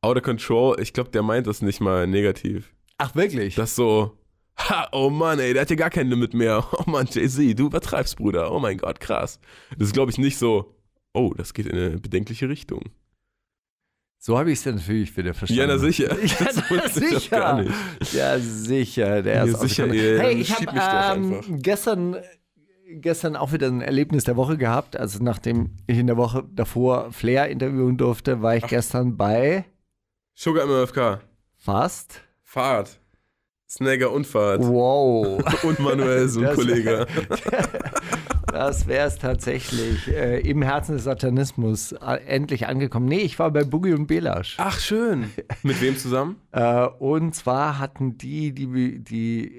out of control, ich glaube, der meint das nicht mal negativ.
Ach, wirklich?
Das so, ha, oh Mann, ey, der hat ja gar kein Limit mehr. Oh Mann, Jay-Z, du übertreibst, Bruder. Oh mein Gott, krass. Das ist, glaube ich, nicht so, oh, das geht in eine bedenkliche Richtung.
so habe ich es natürlich wieder verstanden.
Ja, na sicher.
Ja, na, sicher.
gar nicht.
Ja, sicher. Der
Ja,
ist
sicher, ihr
Hey, ich habe ähm, gestern, gestern auch wieder ein Erlebnis der Woche gehabt. Also nachdem ich in der Woche davor Flair interviewen durfte, war ich gestern bei
Sugar MFK,
fast.
Fahrt, Snagger und Fahrt.
Wow.
Und Manuel, so ein Kollege.
Das wäre es tatsächlich. Äh, Im Herzen des Satanismus äh, endlich angekommen. Nee, ich war bei Boogie und Belasch.
Ach, schön. Mit wem zusammen?
Äh, und zwar hatten die die, die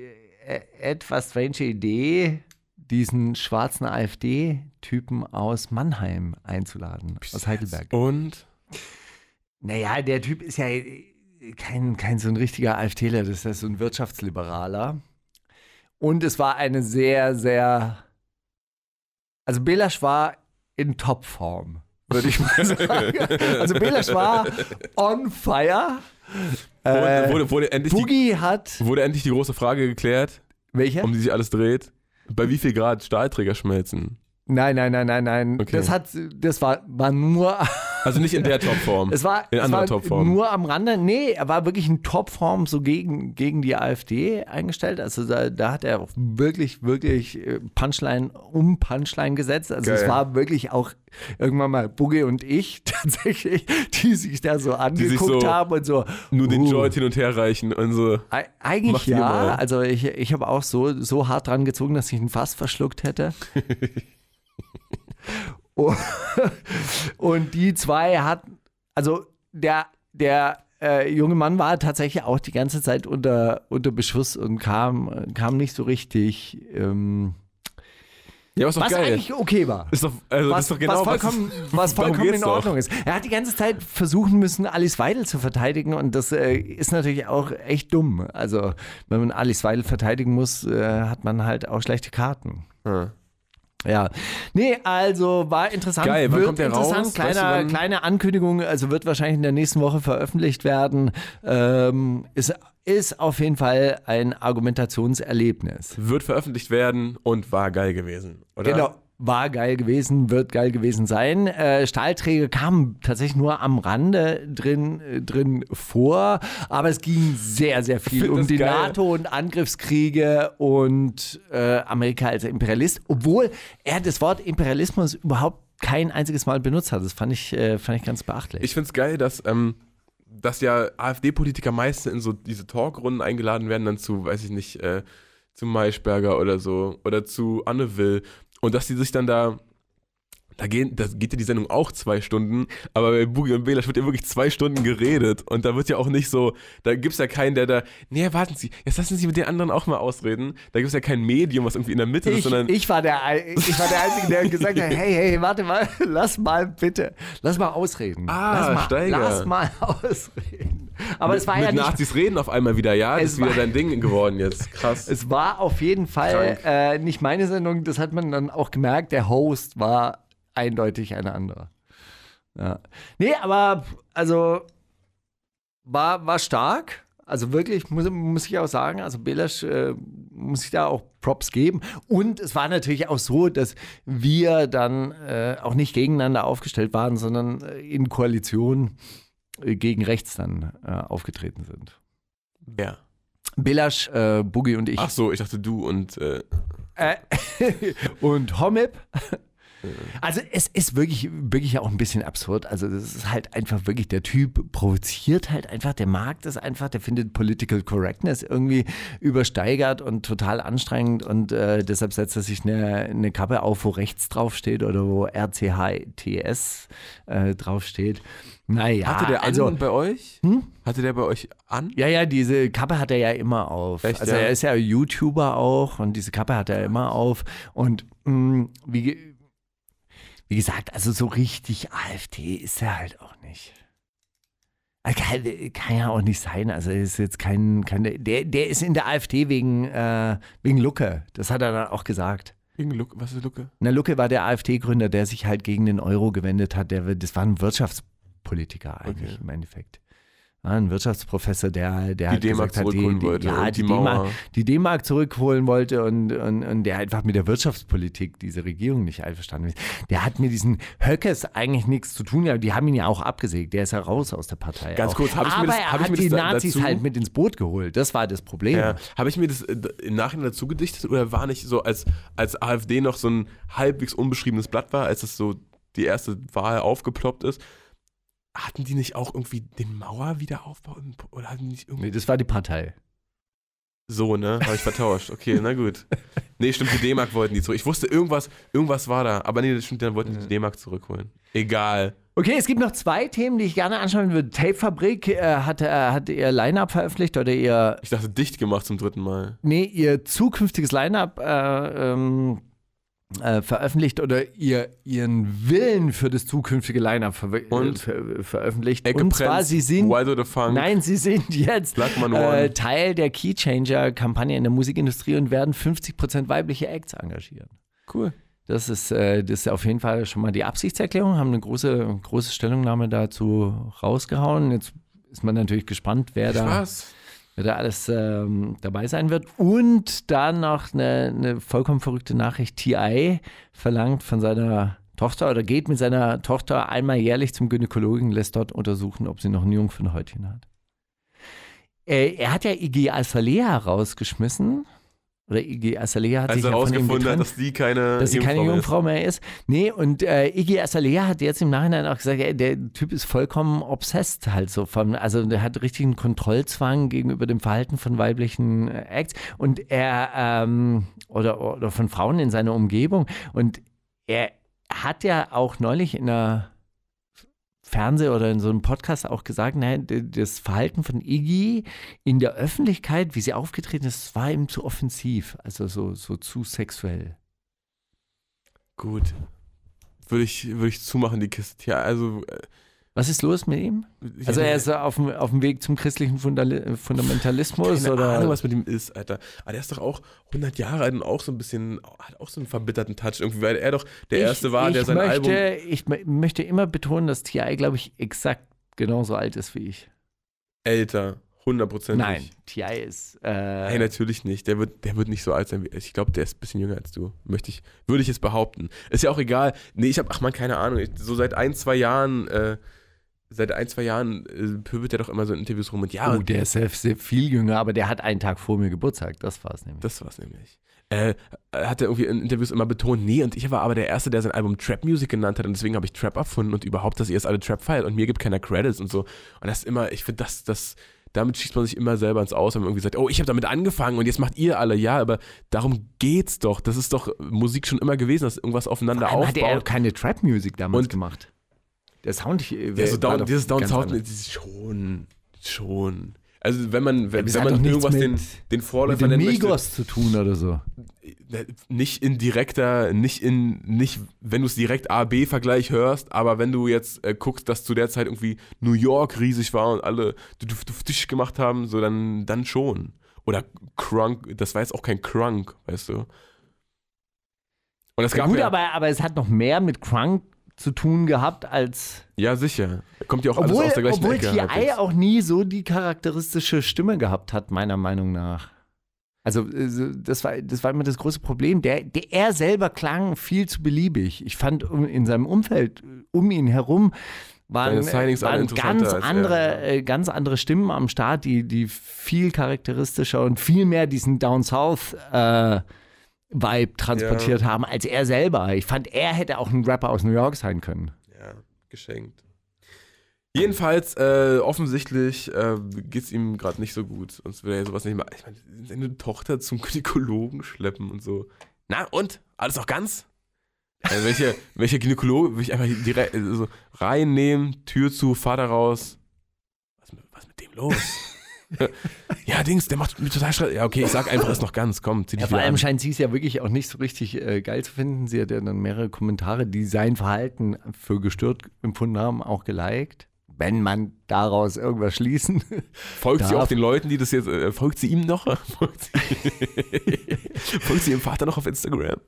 äh, etwas strange Idee, diesen schwarzen AfD-Typen aus Mannheim einzuladen, aus Heidelberg.
Und?
Naja, der Typ ist ja kein, kein so ein richtiger AfDler, das ist ja so ein Wirtschaftsliberaler. Und es war eine sehr, sehr. Also Belasch war in Topform, würde ich mal sagen. Also Belasch war on fire.
Wurde,
Äh,
wurde, wurde, endlich die,
Boogie hat.
wurde endlich die große Frage geklärt,
Welche?
um die sich alles dreht? Bei wie viel Grad Stahlträger schmelzen?
Nein, nein, nein, nein, nein.
Okay.
Das hat, das war, war nur,
Also nicht in der Topform.
es war,
in
es
anderer Topform.
nur am Rande. Nee, er war wirklich in Topform so gegen, gegen die AfD eingestellt. Also da, da hat er wirklich, wirklich äh, Punchline um Punchline gesetzt. Also es
Geil.
war wirklich auch irgendwann mal Bugge und ich tatsächlich, die sich da so angeguckt
so
haben und so.
Nur den
uh,
Joint hin und her reichen und so.
Ei- Eigentlich ja.
mal.
Also ich, ich habe auch so, so hart dran gezogen, dass ich ihn fast verschluckt hätte. Und die zwei hatten, also der, der äh, junge Mann war tatsächlich auch die ganze Zeit unter, unter Beschuss und kam, kam nicht so richtig, ähm,
Ja, doch
was
geil.
eigentlich okay war.
Ist doch, also
Was,
doch genau
was vollkommen, was vollkommen in Ordnung ist. Er hat die ganze Zeit versuchen müssen, Alice Weidel zu verteidigen und das äh, ist natürlich auch echt dumm. Also, wenn man Alice Weidel verteidigen muss, äh, hat man halt auch schlechte Karten.
Ja.
Ja. Nee, also war interessant.
Geil, wann kommt der
interessant.
raus? Weißt du,
Kleiner, kleine Ankündigung, also wird wahrscheinlich in der nächsten Woche veröffentlicht werden. Ähm, ist, ist auf jeden Fall ein Argumentationserlebnis.
Wird veröffentlicht werden und war geil gewesen, oder?
Genau. War geil gewesen, wird geil gewesen sein. Äh, Stahlträger kamen tatsächlich nur am Rande drin, äh, drin vor, aber es ging sehr, sehr viel um die
geil.
NATO und Angriffskriege und äh, Amerika als Imperialist, obwohl er das Wort Imperialismus überhaupt kein einziges Mal benutzt hat. Das fand ich, fand ich ganz beachtlich.
Ich finde es geil, dass, ähm, dass ja AfD-Politiker meistens in so diese Talkrunden eingeladen werden, dann zu, weiß ich nicht, zu Maischberger oder so oder zu Anne Will und dass die sich dann da da, gehen, da geht ja die Sendung auch zwei Stunden, aber bei Boogie und Belasch wird ja wirklich zwei Stunden geredet und da wird ja auch nicht so, da gibt es ja keinen, der da, nee, warten Sie, jetzt lassen Sie mit den anderen auch mal ausreden, da gibt es ja kein Medium, was irgendwie in der Mitte ist,
Ich,
sondern
ich, war der, ich war der Einzige, der gesagt hat, hey, hey, warte mal, lass mal bitte, lass mal ausreden.
Ah,
lass mal,
Steiger.
Lass mal ausreden. Aber
mit,
es war
mit
ja nicht,
Nazis reden auf einmal wieder, ja, das ist wieder dein Ding geworden jetzt, krass.
es war auf jeden Fall äh, nicht meine Sendung, das hat man dann auch gemerkt, der Host war eindeutig eine andere. Ja. Nee, aber also war, war stark. Also wirklich, muss, muss ich auch sagen, also Belasch äh, muss ich da auch Props geben. Und es war natürlich auch so, dass wir dann äh, auch nicht gegeneinander aufgestellt waren, sondern äh, in Koalition äh, gegen rechts dann äh, aufgetreten sind.
ja.
Belasch, äh, Boogie und ich
Ach so, ich dachte du und
und Homip. Also es ist wirklich, wirklich auch ein bisschen absurd. Also das ist halt einfach wirklich, der Typ provoziert halt einfach, der mag das einfach, der findet Political Correctness irgendwie übersteigert und total anstrengend und äh, deshalb setzt er sich eine, eine Kappe auf, wo rechts draufsteht oder wo RCHTS äh, draufsteht. Naja,
hatte der
also,
an bei euch? Hatte der bei euch an?
ja, ja, diese Kappe hat er ja immer auf.
Echt,
also
ja?
er ist ja YouTuber auch und diese Kappe hat er immer auf. Und mh, wie, ge- wie gesagt, also so richtig AfD ist er halt auch nicht. Er Kann, kann ja auch nicht sein. Also er ist jetzt kein, kein der, der ist in der AfD wegen, äh, wegen Lucke. Das hat er dann auch gesagt.
Gegen Luke, was ist Luke?
Na, Lucke war der AfD-Gründer, der sich halt gegen den Euro gewendet hat. Der, das war ein Wirtschaftspolitiker eigentlich
Okay.
im Endeffekt. Ein Wirtschaftsprofessor, der, der
Die D-Mark
gesagt hat,
zurückholen
die,
wollte
ja,
und
die
die
D-Mark, zurückholen wollte und, und, und der einfach mit der Wirtschaftspolitik dieser Regierung nicht einverstanden ist. Der hat mit diesen Höckes eigentlich nichts zu tun, die haben ihn ja auch abgesägt. Der ist ja raus aus der Partei.
Ganz
auch.
kurz, hab ich mir das-
er
hab ich
hat
mir
die
das da-
Nazis
dazu-
halt mit ins Boot geholt. Das war das Problem.
Ja. Habe ich mir das äh, im Nachhinein dazu gedichtet oder war nicht so, als, als AfD noch so ein halbwegs unbeschriebenes Blatt war, als es so die erste Wahl aufgeploppt ist? Hatten die nicht auch irgendwie den Mauerwiederaufbau im, oder hatten die nicht irgendwie
Nee, das war die Partei.
so, ne? Habe ich vertauscht. Okay, na gut. Nee, stimmt, die D-Mark wollten die zurück. Ich wusste, irgendwas, irgendwas war da. Aber nee, das stimmt, dann wollten die die D-Mark zurückholen. Egal.
Okay, es gibt noch zwei Themen, die ich gerne anschauen würde. Tape-Fabrik äh, hat, äh, hat ihr Line-Up veröffentlicht oder ihr,
Ich dachte, dicht gemacht zum dritten Mal.
nee, ihr zukünftiges Line-Up äh, ähm, äh, veröffentlicht oder ihr, ihren Willen für das zukünftige Line-Up ver
Und?
äh, ver veröffentlicht.
Ecke
Und zwar,
Prenz,
sie sind. Nein, sie sind jetzt äh. Teil der Keychanger-Kampagne in der Musikindustrie und werden 50% weibliche Acts engagieren.
Cool.
Das ist, äh, das ist auf jeden Fall schon mal die Absichtserklärung, haben eine große, große Stellungnahme dazu rausgehauen. Jetzt ist man natürlich gespannt, wer da,
Spaß.
Da alles ähm, dabei sein wird. Und dann noch eine, eine vollkommen verrückte Nachricht. TI verlangt von seiner Tochter oder geht mit seiner Tochter einmal jährlich zum Gynäkologen, lässt dort untersuchen, ob sie noch ein Jungfernhäutchen hat. Äh, er hat ja Iggy Azalea rausgeschmissen. Oder Iggy Azalea hat
Als
sich
er
ja
dass die keine
dass sie keine
ist.
Jungfrau mehr ist. Nee, und äh, Iggy Azalea hat jetzt im Nachhinein auch gesagt, ey, der Typ ist vollkommen obsessed halt so von, also der hat richtigen Kontrollzwang gegenüber dem Verhalten von weiblichen äh, Acts und er, ähm, oder, oder von Frauen in seiner Umgebung und er hat ja auch neulich in einer Fernseh- oder in so einem Podcast auch gesagt, nein, das Verhalten von Iggy in der Öffentlichkeit, wie sie aufgetreten ist, war ihm zu offensiv, also so, so zu sexuell.
Gut. Würde ich, würde ich zumachen, die Kiste. Ja, also.
Was ist los mit ihm?
ich
Also er ist auf dem, auf dem Weg zum christlichen Fundali Fundamentalismus
keine
oder
Ahnung, was mit ihm ist, Alter. Aber der ist doch auch 100 Jahre alt und auch so ein bisschen, hat auch so einen verbitterten Touch irgendwie, weil er doch der Erste war,
ich
der sein
möchte,
Album.
Ich mö- möchte immer betonen, dass T.I., glaube ich, exakt genauso alt ist wie ich.
Älter. 100%.
Nein, T.I. ist äh,
Nein, natürlich nicht. Der wird, der wird nicht so alt sein wie ich. Ich glaube, der ist ein bisschen jünger als du. Möchte ich, würde ich jetzt behaupten. Ist ja auch egal. Nee, ich habe, ach man, keine Ahnung. Ich, so seit ein, zwei Jahren, äh, seit ein, zwei Jahren äh, pöbelt der doch immer so in Interviews rum und ja,
Oh, der ist sehr, sehr viel jünger, aber der hat einen Tag vor mir Geburtstag. Das war es nämlich.
Das war's nämlich. Äh, hat er irgendwie in Interviews immer betont, nee, und ich war aber der Erste, der sein Album Trap Music genannt hat und deswegen habe ich Trap erfunden und überhaupt, dass ihr jetzt alle Trap feiert und mir gibt keiner Credits und so. Und das ist immer, ich finde, das, das, damit schießt man sich immer selber ins Aus, wenn man irgendwie sagt, oh, ich habe damit angefangen und jetzt macht ihr alle, ja, aber darum geht's doch. Das ist doch Musik schon immer gewesen, dass irgendwas aufeinander
Vor allem hat er
aufbaut.
keine Trap-Musik damals
Und-
gemacht. Der Sound äh,
Ja, so down, dieses Down South, ist schon, schon. Also wenn man, wenn,
das
wenn man irgendwas
mit-
den, den
Mit
Vorläufer
den
nennen möchte,
Migos zu tun oder so.
nicht in direkter, nicht in, nicht, wenn du es direkt A-B-Vergleich hörst, aber wenn du jetzt äh, guckst, dass zu der Zeit irgendwie New York riesig war und alle Tisch gemacht haben, so dann, dann schon. Oder Crunk, das war jetzt auch kein Crunk, weißt du. Und es
Ja,
gab
gut,
ja,
aber, aber es hat noch mehr mit Crunk zu tun gehabt als.
ja sicher, kommt ja auch alles
Obwohl,
aus der gleichen
obwohl
Ecke.
T.I.
halbwegs.
auch nie so die charakteristische Stimme gehabt hat, meiner Meinung nach. Also, äh, das war, das war immer das große Problem. Der, der, er selber klang viel zu beliebig. Ich fand in seinem Umfeld, um ihn herum, waren, äh, waren ganz
er,
andere, äh, ganz andere Stimmen am Start, die, die viel charakteristischer und viel mehr diesen Down South äh, Vibe transportiert haben als er selber. Ich fand, er hätte auch ein Rapper aus New York sein können.
Ja, geschenkt. Jedenfalls, äh, offensichtlich äh, geht es ihm gerade nicht so gut. Sonst würde er sowas nicht machen. Ich meine, seine Tochter zum Gynäkologen schleppen und so. Na, und? Alles noch ganz? Äh, welche, welche Gynäkologe will ich einfach direkt äh, so reinnehmen, Tür zu, Vater raus. Was, was mit dem los? ja, Dings, der macht mir total Stress. Ja, okay, ich sag einfach, ist noch ganz. Komm, zieh dich
Ja, vor allem
an.
scheint sie es ja wirklich auch nicht so richtig äh, geil zu finden. Sie hat ja dann mehrere Kommentare, die sein Verhalten für gestört empfunden haben, auch geliked. Wenn man daraus irgendwas schließen.
Folgt sie
darf.
auch den Leuten, die das jetzt, äh, folgt sie ihm noch? folgt, sie, folgt sie ihrem Vater noch auf Instagram?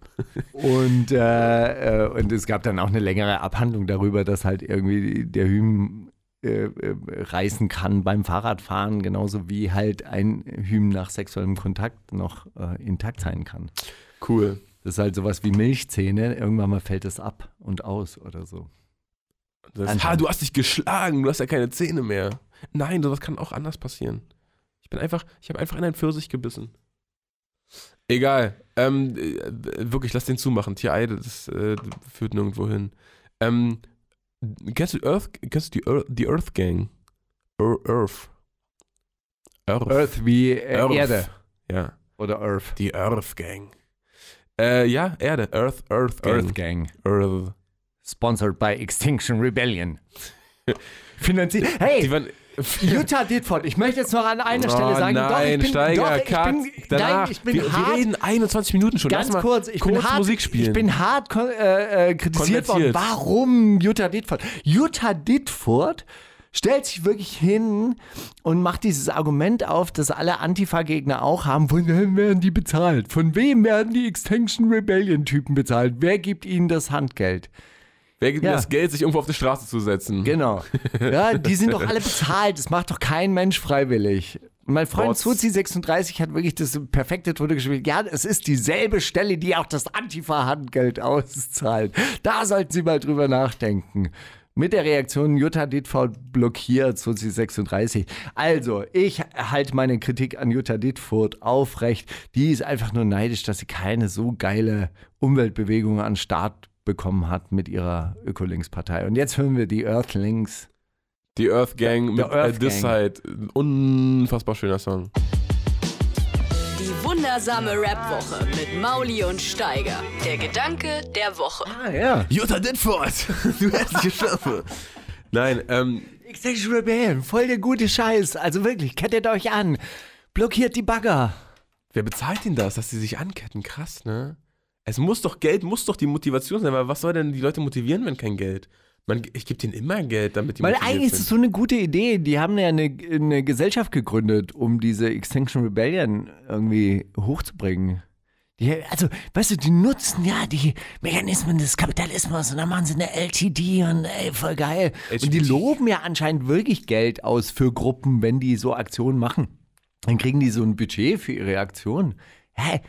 Und, äh, äh, und es gab dann auch eine längere Abhandlung darüber, dass halt irgendwie der Hym äh, äh, reißen kann beim Fahrradfahren, genauso wie halt ein Hym nach sexuellem Kontakt noch äh, intakt sein kann.
Cool.
Das ist halt sowas wie Milchzähne. Irgendwann mal fällt es ab und aus oder so.
Das, ha, du hast dich geschlagen, du hast ja keine Zähne mehr. Nein, sowas kann auch anders passieren. Ich bin einfach, ich habe einfach in einen Pfirsich gebissen. Egal. Ähm, äh, wirklich, lass den zumachen. TI, das äh, führt nirgendwo hin. Ähm, kennst du Earth, kennst du die Earth, die Earth Gang? Ear- Earth. Earth.
Earth wie äh,
Earth.
Erde
Ja,
oder Earth.
die Earth Gang. Äh, ja, Erde. Earth, Earth Gang.
Earth Gang.
Earth.
Sponsored by Extinction Rebellion. Finanziert. Hey,
Die waren,
Jutta Ditford, ich möchte jetzt noch an einer
Oh,
Stelle sagen,
nein,
doch, ich bin,
Steiger,
doch, ich bin,
danach.
nein, ich bin
wir,
hart,
wir reden 21 Minuten schon.
ganz kurz, ich
kurz
bin hart,
Musik spielen.
ich bin hart äh, äh, kritisiert worden. Warum Jutta Ditford? Jutta Ditford stellt sich wirklich hin und macht dieses Argument auf, das alle Antifa-Gegner auch haben. Von wem werden die bezahlt? Von wem werden die Extinction Rebellion-Typen bezahlt? Wer gibt ihnen das Handgeld?
Wer gibt
Ja.
mir das Geld, sich irgendwo auf die Straße zu setzen?
Genau. Ja, die sind doch alle bezahlt. Das macht doch kein Mensch freiwillig. Und mein Freund
Bots.
Suzi36 hat wirklich das perfekte Tote gespielt. Ja, es ist dieselbe Stelle, die auch das Antifa-Handgeld auszahlt. Da sollten Sie mal drüber nachdenken. Mit der Reaktion Jutta Dittfurt blockiert Suzi36. Also, ich halte meine Kritik an Jutta Dittfurt aufrecht. Die ist einfach nur neidisch, dass sie keine so geile Umweltbewegung an den Start bekommen hat mit ihrer Ökolinks-Partei. Und jetzt hören wir die Earthlings.
Die Earth Gang mit
Earth
This
Gang.
Side. Unfassbar schöner Song.
Die wundersame Rap-Woche mit Mauli und Steiger.
Der Gedanke der Woche.
Ah, ja.
Jutta Ditford, du hässliche Schöpfe. Nein, ähm,
Extinction Rebellion, voll der gute Scheiß. Also wirklich, kettet euch an. Blockiert die Bagger.
wer bezahlt denn das, dass sie sich anketten? Krass, ne? Es muss doch Geld, muss doch die Motivation sein, weil was soll denn die Leute motivieren, wenn kein Geld? Man, ich gebe denen immer Geld, damit die
Weil eigentlich ist es
sind.
so eine gute Idee. Die haben ja eine, eine Gesellschaft gegründet, um diese Extinction Rebellion irgendwie hochzubringen. Die, also, weißt du, die nutzen ja die Mechanismen des Kapitalismus und dann machen sie eine LTD und ey, voll geil. Und die
LTD.
loben ja anscheinend wirklich Geld aus für Gruppen, wenn die so Aktionen machen. Dann kriegen die so ein Budget für ihre Aktionen. Hä?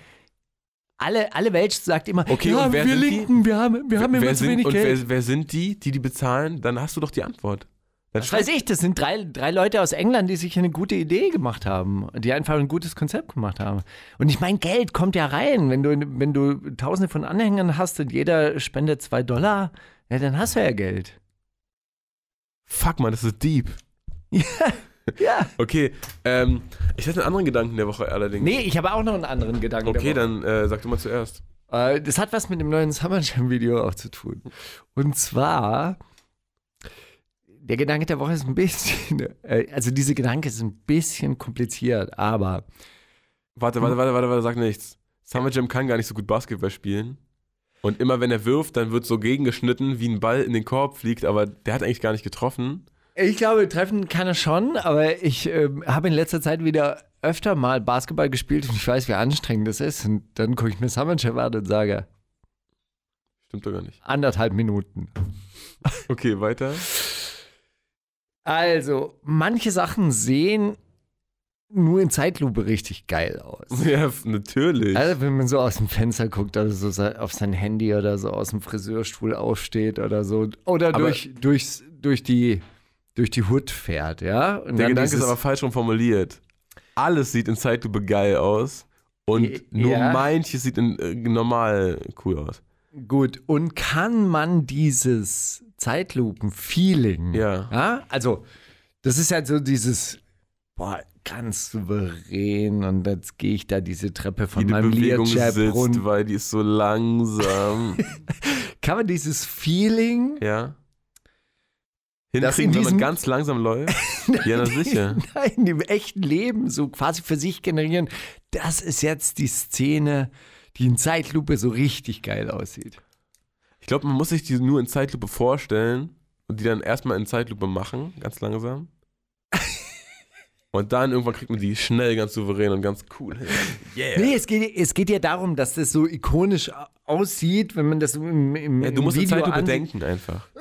Alle, alle Welt sagt immer,
Okay,
ja, wir
sind die?
Linken, wir haben, wir haben
wer,
immer zu
sind,
wenig
und
Geld.
wer, wer sind die, die die bezahlen? Dann hast du doch die Antwort.
Was weiß ich, das sind drei, drei Leute aus England, die sich eine gute Idee gemacht haben, die einfach ein gutes Konzept gemacht haben. Und ich meine, Geld kommt ja rein. Wenn du, wenn du tausende von Anhängern hast und jeder spendet zwei Dollar, ja, dann hast du ja Geld.
Fuck, man, das ist deep.
Ja.
Okay, ähm, ich hatte einen anderen Gedanken der Woche allerdings.
Nee, ich habe auch noch einen anderen Gedanken.
Okay,
der Woche.
dann äh, sag du mal zuerst.
Äh, das hat was mit dem neuen Summer Jam Video auch zu tun. Und zwar, der Gedanke der Woche ist ein bisschen, äh, also diese Gedanke ist ein bisschen kompliziert, aber
Warte, warte, warte, warte, warte, sag nichts. Summer Jam kann gar nicht so gut Basketball spielen. Und immer wenn er wirft, dann wird so gegengeschnitten, wie ein Ball in den Korb fliegt, aber der hat eigentlich gar nicht getroffen.
Ich glaube, treffen kann er schon, aber ich ähm, habe in letzter Zeit wieder öfter mal Basketball gespielt und ich weiß, wie anstrengend das ist. Und dann gucke ich mir Jam an und sage,
Stimmt doch gar nicht.
anderthalb Minuten.
Okay, weiter.
Also, manche Sachen sehen nur in Zeitlupe richtig geil aus.
Ja, natürlich.
Also, wenn man so aus dem Fenster guckt oder so auf sein Handy oder so aus dem Friseurstuhl aufsteht oder so. Oder
Aber-
durch, durchs, durch, die, durch die Hut fährt, ja? Und
Der Gedanke ist aber falsch rum formuliert. Alles sieht in Zeitlupe geil aus und
Ja.
nur manches sieht in, äh, normal cool aus.
Gut, und kann man dieses Zeitlupen-Feeling,
Ja.
ja, also das ist ja so dieses, boah, ganz souverän und jetzt gehe ich da diese Treppe von
Jede
meinem
Bewegung sitzt,
runter.
weil die ist so langsam.
Kann man dieses Feeling,
ja.
Das
Hinkriegen,
in
wenn man
diesem-
ganz langsam läuft? ja, na sicher.
in dem echten Leben so quasi für sich generieren, das ist jetzt die Szene, die in Zeitlupe so richtig geil aussieht.
Ich glaube, man muss sich die nur in Zeitlupe vorstellen und die dann erstmal in Zeitlupe machen, ganz langsam. Und dann irgendwann kriegt man die schnell, ganz souverän und ganz cool. Yeah.
Nee, es geht, es geht ja darum, dass das so ikonisch aussieht, wenn man das im, im,
Ja, du
im
musst in
Video
Zeitlupe
ansieht.
denken einfach.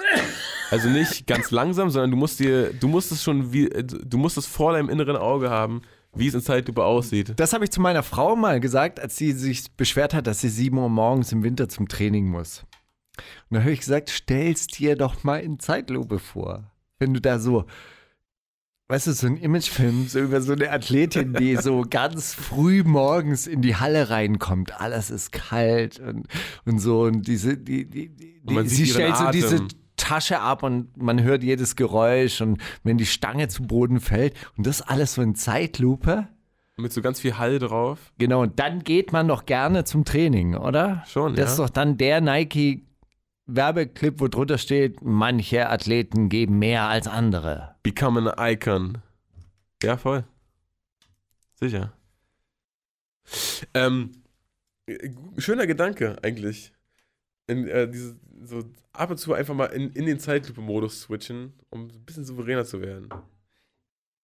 Also nicht ganz langsam, sondern du musst dir, du musst es schon wie, du musst es vor deinem inneren Auge haben, wie es in Zeitlupe aussieht.
Das habe ich zu meiner Frau mal gesagt, als sie sich beschwert hat, dass sie 7 Uhr morgens im Winter zum Training muss. Und da habe ich gesagt, stell's dir doch mal in Zeitlupe vor. Wenn du da so, weißt du, so ein Imagefilm, so über so eine Athletin, die so ganz früh morgens in die Halle reinkommt. Alles ist kalt und, und so. Und diese, die, die, die,
Und man
sie stellt so diese
Atem.
Tasche ab und man hört jedes Geräusch und wenn die Stange zu Boden fällt und das alles so in Zeitlupe.
Mit so ganz viel Hall drauf.
Genau, und dann geht man doch gerne zum Training, oder?
Schon,
Das
ja.
ist doch dann der Nike Werbeclip, wo drunter steht, manche Athleten geben mehr als andere.
Become an Icon. Ja, voll. Sicher. Ähm, äh, schöner Gedanke eigentlich. In, äh, diese, so ab und zu einfach mal in, in den Zeitlupe-Modus switchen, um ein bisschen souveräner zu werden.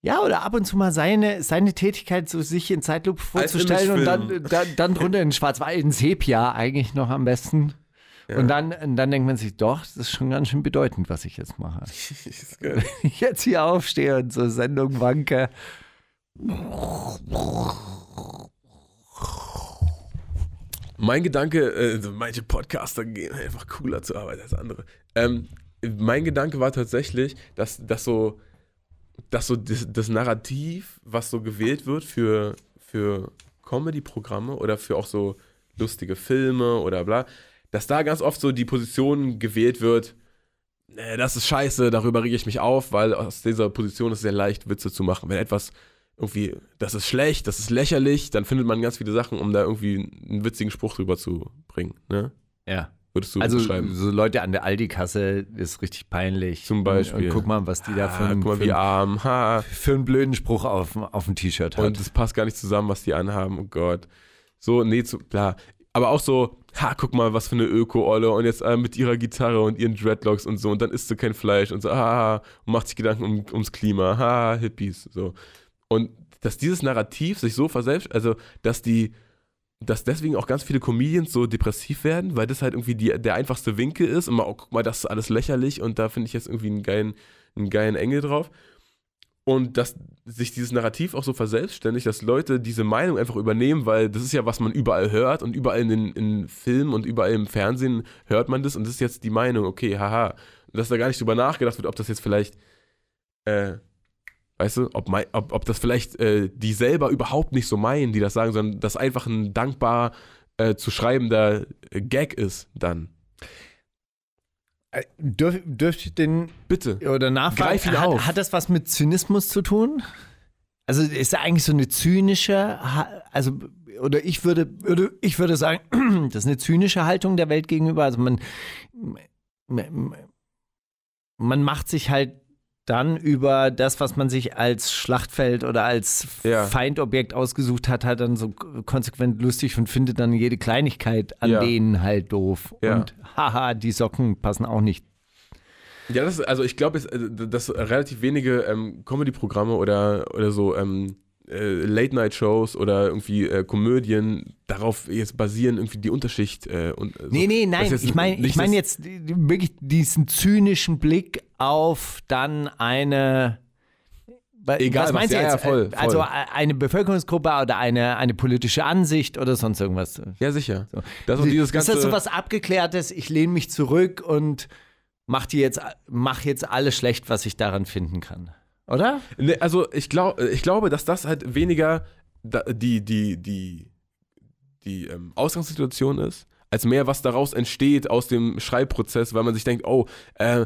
Ja, oder ab und zu mal seine, seine Tätigkeit so sich in Zeitlupe vorzustellen und dann, dann, dann drunter in Schwarz-Weiß, in Sepia eigentlich noch am besten.
Ja.
Und dann, dann denkt man sich, doch, das ist schon ganz schön bedeutend, was ich jetzt mache. Wenn ich jetzt hier aufstehe und so Sendung wanke.
Mein Gedanke, äh, manche Podcaster gehen einfach cooler zur Arbeit als andere. Ähm, mein Gedanke war tatsächlich, dass, dass so, dass so das, das Narrativ, was so gewählt wird für, für Comedy-Programme oder für auch so lustige Filme oder bla, dass da ganz oft so die Position gewählt wird, nee, das ist scheiße, darüber rege ich mich auf, weil aus dieser Position ist es sehr leicht, Witze zu machen. Wenn etwas irgendwie, das ist schlecht, das ist lächerlich, dann findet man ganz viele Sachen, um da irgendwie einen witzigen Spruch drüber zu bringen. Ne?
Ja.
Würdest du
Also
beschreiben?
so Leute an der Aldi-Kasse ist richtig peinlich.
Zum Beispiel.
Und, und guck mal, was die da für,
ah,
einen-
guck mal,
für,
arm, ha.
für einen blöden Spruch auf, auf dem T-Shirt hat.
Und es passt gar nicht zusammen, was die anhaben, oh Gott. So, nee, zu, klar. Aber auch so, ha, guck mal, was für eine Öko-Olle und jetzt äh, mit ihrer Gitarre und ihren Dreadlocks und so und dann isst du kein Fleisch und so, ah, und macht sich Gedanken um, ums Klima, ha, Hippies, so. Und dass dieses Narrativ sich so verselbst, also, dass die, dass deswegen auch ganz viele Comedians so depressiv werden, weil das halt irgendwie die, der einfachste Winkel ist und mal, oh, guck mal, das ist alles lächerlich und da finde ich jetzt irgendwie einen geilen, einen geilen Engel drauf. Und dass sich dieses Narrativ auch so verselbstständigt, dass Leute diese Meinung einfach übernehmen, weil das ist ja, was man überall hört und überall in den in Filmen und überall im Fernsehen hört man das und das ist jetzt die Meinung, okay, haha. Dass da gar nicht drüber nachgedacht wird, ob das jetzt vielleicht, äh, weißt du, ob, ob, ob das vielleicht äh, die selber überhaupt nicht so meinen, die das sagen, sondern das einfach ein dankbar äh, zu schreibender Gag ist dann.
Äh, Dürf, dürfte ich den
Bitte.
oder nachfragen,
Greif ihn
hat,
auf.
hat das was mit Zynismus zu tun? Also ist da eigentlich so eine zynische, also oder ich würde, würde ich würde sagen, das ist eine zynische Haltung der Welt gegenüber. Also man man macht sich halt dann über das, was man sich als Schlachtfeld oder als
Ja.
Feindobjekt ausgesucht hat, halt dann so konsequent lustig und findet dann jede Kleinigkeit an
Ja.
denen halt doof.
Ja.
Und haha, die Socken passen auch nicht
Ja, das ist, also ich glaube, äh, dass relativ wenige ähm, Comedy-Programme oder, oder so ähm, äh, Late-Night-Shows oder irgendwie äh, Komödien darauf jetzt basieren, irgendwie die Unterschicht äh, und äh, so.
Nee, nee, nein,
ist
ich meine ich mein jetzt wirklich diesen zynischen Blick auf dann eine.
Egal, was,
meinst du
ja,
jetzt?
ja, voll,
Äh, Also
voll.
äh, eine Bevölkerungsgruppe oder eine, eine politische Ansicht oder sonst irgendwas.
Ja, sicher. Das und dieses ganze,
ist das so was Abgeklärtes? Ich lehne mich zurück und mach, die jetzt, mach jetzt alles schlecht, was ich daran finden kann. Oder?
Nee, also ich, glaub, ich glaube, dass das halt weniger die, die, die, die ähm, Ausgangssituation ist, als mehr, was daraus entsteht aus dem Schreibprozess, weil man sich denkt, oh, äh,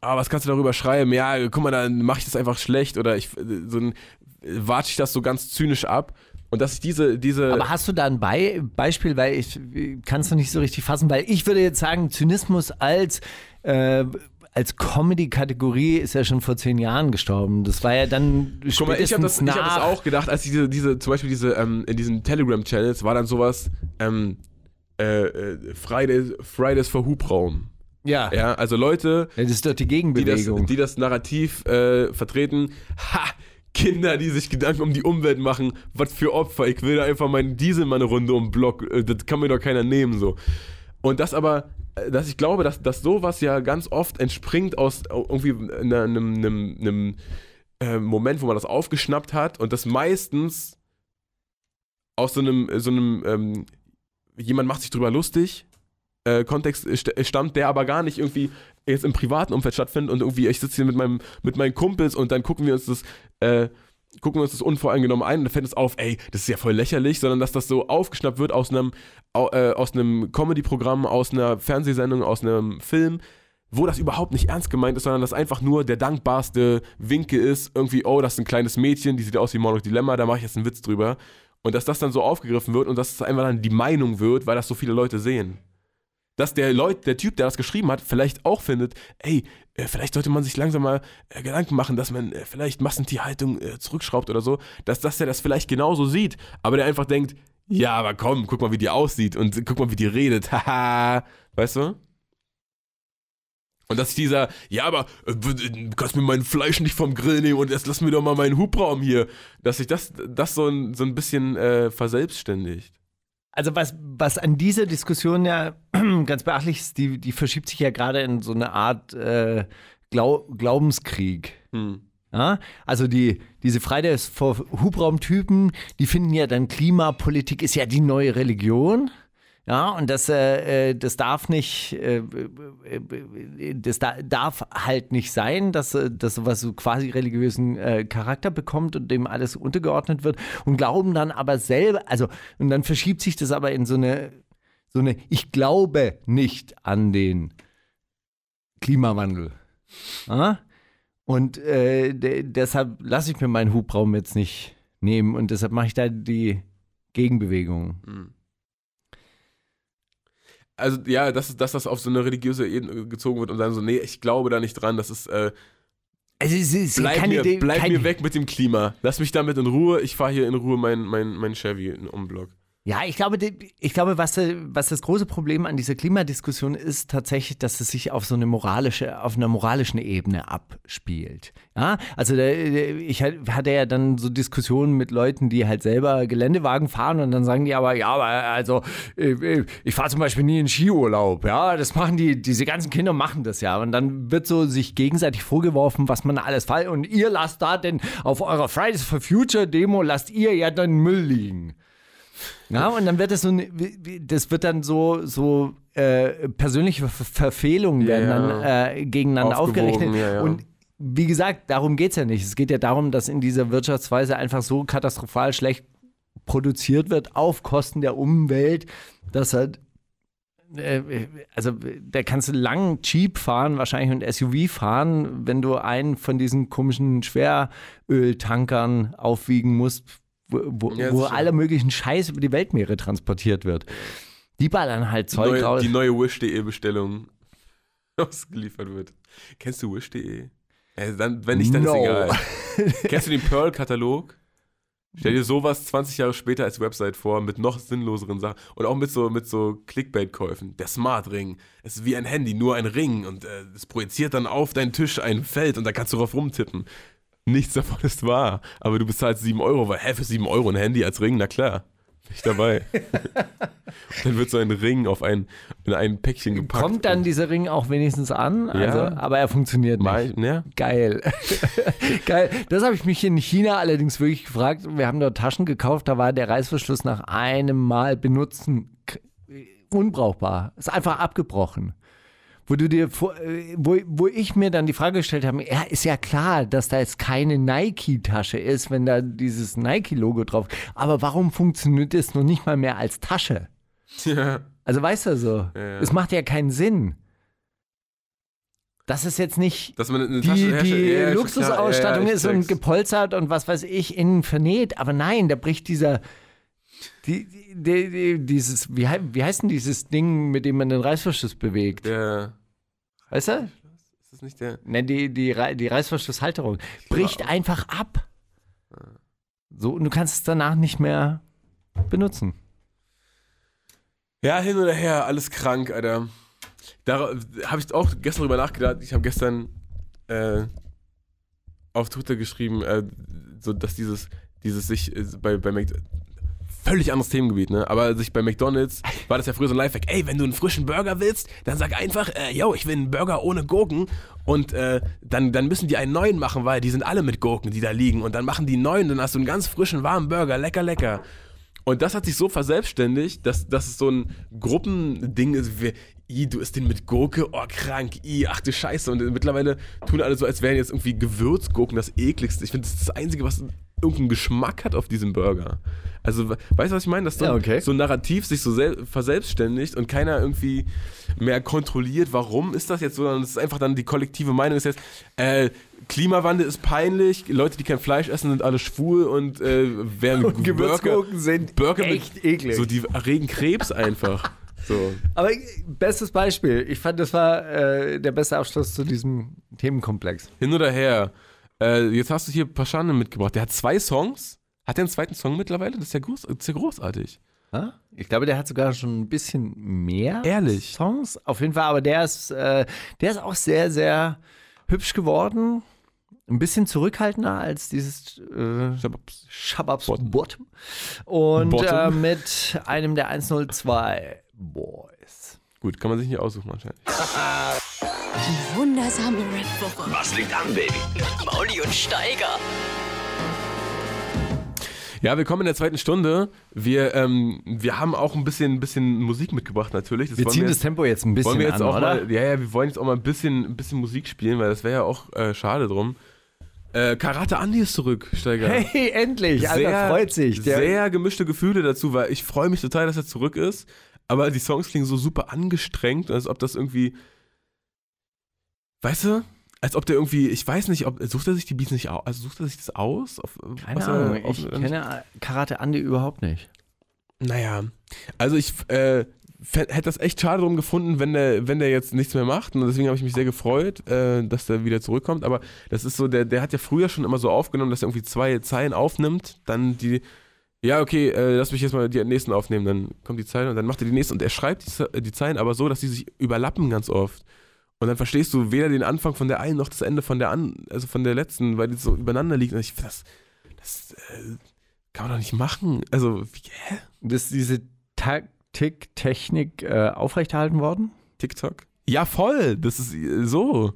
ah, was kannst du darüber schreiben? Ja, guck mal, dann mache ich das einfach schlecht oder ich äh, so ein, watsche ich das so ganz zynisch ab. Und dass ich diese, diese.
Aber hast du da ein Be Beispiel, weil ich kann es noch nicht so richtig fassen, weil ich würde jetzt sagen, Zynismus als, äh, als Comedy-Kategorie ist ja schon vor zehn Jahren gestorben. Das war ja dann
Guck mal, ich habe das, ich hab das auch gedacht, als diese, diese, zum Beispiel diese, ähm, in diesen Telegram-Channels war dann sowas, ähm, äh, äh, Fridays, Fridays for Hubraum.
Ja.
Ja, also Leute,
das ist doch die
die das,
Gegenbewegung.
die das Narrativ äh, vertreten, ha, Kinder, die sich Gedanken um die Umwelt machen, was für Opfer, ich will da einfach meinen Diesel mal eine Runde um Block, äh, das kann mir doch keiner nehmen, so. Und das aber, dass ich glaube, dass, dass sowas ja ganz oft entspringt aus äh, irgendwie einem, einem, einem äh, Moment, wo man das aufgeschnappt hat und das meistens aus so einem, so einem ähm, jemand macht sich drüber lustig, äh, Kontext st stammt, der aber gar nicht irgendwie jetzt im privaten Umfeld stattfindet und irgendwie ich sitze hier mit meinem mit meinen Kumpels und dann gucken wir uns das äh, gucken uns das unvoreingenommen ein und fällt uns auf, ey, das ist ja voll lächerlich, sondern dass das so aufgeschnappt wird aus einem äh, einem Comedy-Programm, aus einer Fernsehsendung, aus einem Film, wo das überhaupt nicht ernst gemeint ist, sondern das einfach nur der dankbarste Winkel ist, irgendwie, oh, das ist ein kleines Mädchen, die sieht aus wie Monarch Dilemma, da mache ich jetzt einen Witz drüber. Und dass das dann so aufgegriffen wird und dass es einfach dann die Meinung wird, weil das so viele Leute sehen. dass der Leut, der Typ, der das geschrieben hat, vielleicht auch findet, ey, äh, vielleicht sollte man sich langsam mal äh, Gedanken machen, dass man äh, vielleicht Massentierhaltung äh, zurückschraubt oder so, dass, dass der das vielleicht genauso sieht, aber der einfach denkt, ja, aber komm, guck mal, wie die aussieht und guck mal, wie die redet, haha, weißt du? Und dass dieser, ja, aber äh, du kannst mir mein Fleisch nicht vom Grill nehmen und jetzt lass mir doch mal meinen Hubraum hier, dass sich das, das so ein, so ein bisschen äh, verselbstständigt.
Also was, was an dieser Diskussion ja ganz beachtlich ist, die, die verschiebt sich ja gerade in so eine Art äh, Glau Glaubenskrieg.
Hm.
Ja? Also die, diese Fridays for Hubraumtypen, die finden ja dann Klimapolitik ist ja die neue Religion. Ja, und das, äh, äh, das darf nicht, äh, äh, das da, darf halt nicht sein, dass, äh, dass sowas so quasi religiösen äh, Charakter bekommt und dem alles untergeordnet wird und glauben dann aber selber, also, und dann verschiebt sich das aber in so eine, so eine, ich glaube nicht an den Klimawandel. Ja? Und äh, de- deshalb lasse ich mir meinen Hubraum jetzt nicht nehmen und deshalb mache ich da die Gegenbewegung.
Also ja, dass, dass das auf so eine religiöse Ebene gezogen wird und dann so, nee, ich glaube da nicht dran, das ist, äh,
Also es ist
bleib, mir,
Idee,
bleib mir weg mit dem Klima. Lass mich damit in Ruhe, ich fahre hier in Ruhe mein, mein, mein Chevy in Umblock.
Ja, ich glaube, ich glaube, was, äh, was das große Problem an dieser Klimadiskussion ist, tatsächlich, dass es sich auf so eine moralische, auf einer moralischen Ebene abspielt. Ja, also der, ich hat- hatte ja dann so Diskussionen mit Leuten, die halt selber Geländewagen fahren und dann sagen die aber, ja, aber also äh, äh, ich fahre zum Beispiel nie in Skiurlaub. Ja, das machen die, diese ganzen Kinder machen das ja. Und dann wird so sich gegenseitig vorgeworfen, was man alles falsch und ihr lasst da denn auf eurer Fridays for Future Demo lasst ihr ja dann Müll liegen. Ja, und dann wird das so, ne- das wird dann so, so äh, persönliche Ver Verfehlungen werden
Ja.
dann äh, gegeneinander aufgerechnet.
ja, ja.
Und wie gesagt, darum geht es ja nicht. Es geht ja darum, dass in dieser Wirtschaftsweise einfach so katastrophal schlecht produziert wird auf Kosten der Umwelt, dass halt äh, also da kannst du lang Jeep fahren, wahrscheinlich und SUV fahren, wenn du einen von diesen komischen Schweröltankern aufwiegen musst, wo,
Ja,
wo aller möglichen Scheiß über die Weltmeere transportiert wird. Die ballern halt Zeug
neue,
raus.
die neue Wish.de-Bestellung ausgeliefert wird. Kennst du Wish.de? Ja, dann, wenn nicht, dann
No.
ist egal. Kennst du den Pearl-Katalog? Stell dir sowas 20 Jahre später als Website vor, mit noch sinnloseren Sachen und auch mit so, mit so Clickbait-Käufen. Der Smart Ring es ist wie ein Handy, nur ein Ring und äh, es projiziert dann auf deinen Tisch ein Feld und da kannst du drauf rumtippen. Nichts davon ist wahr, aber du bezahlst 7 Euro, weil, hä, für 7 Euro ein Handy als Ring? Na klar, bin ich dabei. dann wird so ein Ring auf ein, in ein Päckchen gepackt.
Kommt dann dieser Ring auch wenigstens an, also,
Ja.
aber er funktioniert nicht.
Mal, ne?
Geil. Geil. Das habe ich mich in China allerdings wirklich gefragt. Wir haben dort Taschen gekauft, da war der Reißverschluss nach einem Mal benutzen unbrauchbar. Ist einfach abgebrochen. Wo du dir vor, äh, wo, wo ich mir dann die Frage gestellt habe, ja, ist ja klar, dass da jetzt keine Nike-Tasche ist, wenn da dieses Nike-Logo drauf. Aber warum funktioniert es noch nicht mal mehr als Tasche?
Ja.
Also weißt du so,
ja.
es macht ja keinen Sinn. Das ist jetzt nicht die, die
Ja,
Luxusausstattung.
Ja,
ist und gepolstert und was weiß ich, innen vernäht. Aber nein, da bricht dieser. Die, die, die, die, dieses, wie, wie heißt denn dieses Ding, mit dem man den Reißverschluss bewegt?
Der,
Weißt du?
ist das nicht der?
Ne, die, die, die Reißverschlusshalterung bricht einfach ab. So, und du kannst es danach nicht mehr benutzen.
Ja, hin oder her, alles krank, Alter. Da habe ich auch gestern drüber nachgedacht. Ich habe gestern äh, auf Twitter geschrieben, äh, so dass dieses, dieses sich äh, bei, bei Mc völlig anderes Themengebiet, ne? Aber sich bei McDonalds war das ja früher so ein Lifehack. Ey, wenn du einen frischen Burger willst, dann sag einfach, äh, yo, ich will einen Burger ohne Gurken und äh, dann, dann müssen die einen neuen machen, weil die sind alle mit Gurken, die da liegen und dann machen die neuen, dann hast du einen ganz frischen, warmen Burger, lecker, lecker. Und das hat sich so verselbstständigt, dass, dass es so ein Gruppending ist, wie, i, du isst den mit Gurke, oh krank, i, ach du Scheiße. Und mittlerweile tun alle so, als wären jetzt irgendwie Gewürzgurken das ekligste. Ich finde, das ist das Einzige, was irgendeinen Geschmack hat auf diesem Burger. Also, we- weißt du, was ich meine? Dass so,
Ja, okay.
so ein Narrativ sich so sel verselbstständigt und keiner irgendwie mehr kontrolliert, warum ist das jetzt so, sondern es ist einfach dann die kollektive Meinung ist jetzt, äh, Klimawandel ist peinlich, Leute, die kein Fleisch essen, sind alle schwul und äh, wer
Und Gewürzgurken sind
Burger
echt
mit,
eklig.
So, die erregen Krebs einfach. So.
Aber äh, bestes Beispiel. Ich fand, das war äh, der beste Abschluss zu diesem Themenkomplex.
Hin oder her. Äh, jetzt hast du hier Paschane mitgebracht. Der hat zwei Songs. Hat er einen zweiten Song mittlerweile? Das ist ja, groß, das ist ja großartig.
Ich glaube, der hat sogar schon ein bisschen mehr
Ehrlich?
Songs. Auf jeden Fall, aber der ist, äh, der ist auch sehr, sehr hübsch geworden. Ein bisschen zurückhaltender als dieses äh,
Shababs. Bottom.
Und. Äh, mit einem der 102 Boys.
Gut, kann man sich nicht aussuchen wahrscheinlich.
Die wundersame Red Woche.
Was liegt an, Baby?
Mit Mauli und Steiger.
Ja, willkommen in der zweiten Stunde. Wir, ähm, wir haben auch ein bisschen, ein bisschen Musik mitgebracht natürlich. Das
Wir ziehen
wir
das
jetzt,
Tempo jetzt ein bisschen
wollen wir jetzt
an,
auch
oder?
mal, ja, ja, wir wollen jetzt auch mal ein bisschen, ein bisschen Musik spielen, weil das wäre ja auch äh, schade drum. Äh, Karate Andi ist zurück, Steiger.
Hey, endlich! Alter, freut sich. Der,
sehr gemischte Gefühle dazu, weil ich freue mich total, dass er zurück ist. Aber die Songs klingen so super angestrengt, als ob das irgendwie. Weißt du? Als ob der irgendwie, ich weiß nicht, ob sucht er sich die Beats nicht aus, also sucht er sich das aus? Auf,
keine
er
Ahnung,
auf-
ich kenne Karate Andi überhaupt nicht.
Naja, also ich äh, hätte das echt schade drum gefunden, wenn der, wenn der jetzt nichts mehr macht. Und deswegen habe ich mich sehr gefreut, äh, dass der wieder zurückkommt. Aber das ist so, der, der hat ja früher schon immer so aufgenommen, dass er irgendwie zwei Zeilen aufnimmt, dann die. Ja, okay, äh, lass mich jetzt mal die nächsten aufnehmen, dann kommt die Zeile und dann macht er die nächste und er schreibt die, die Zeilen aber so, dass sie sich überlappen ganz oft. Und dann verstehst du weder den Anfang von der einen noch das Ende von der an, also von der letzten, weil die so übereinander liegen. Und ich das, das äh, kann man doch nicht machen. Also, wie, hä?
Ist diese Taktik, Technik äh, aufrechterhalten worden?
TikTok? Ja, voll. Das ist äh, so.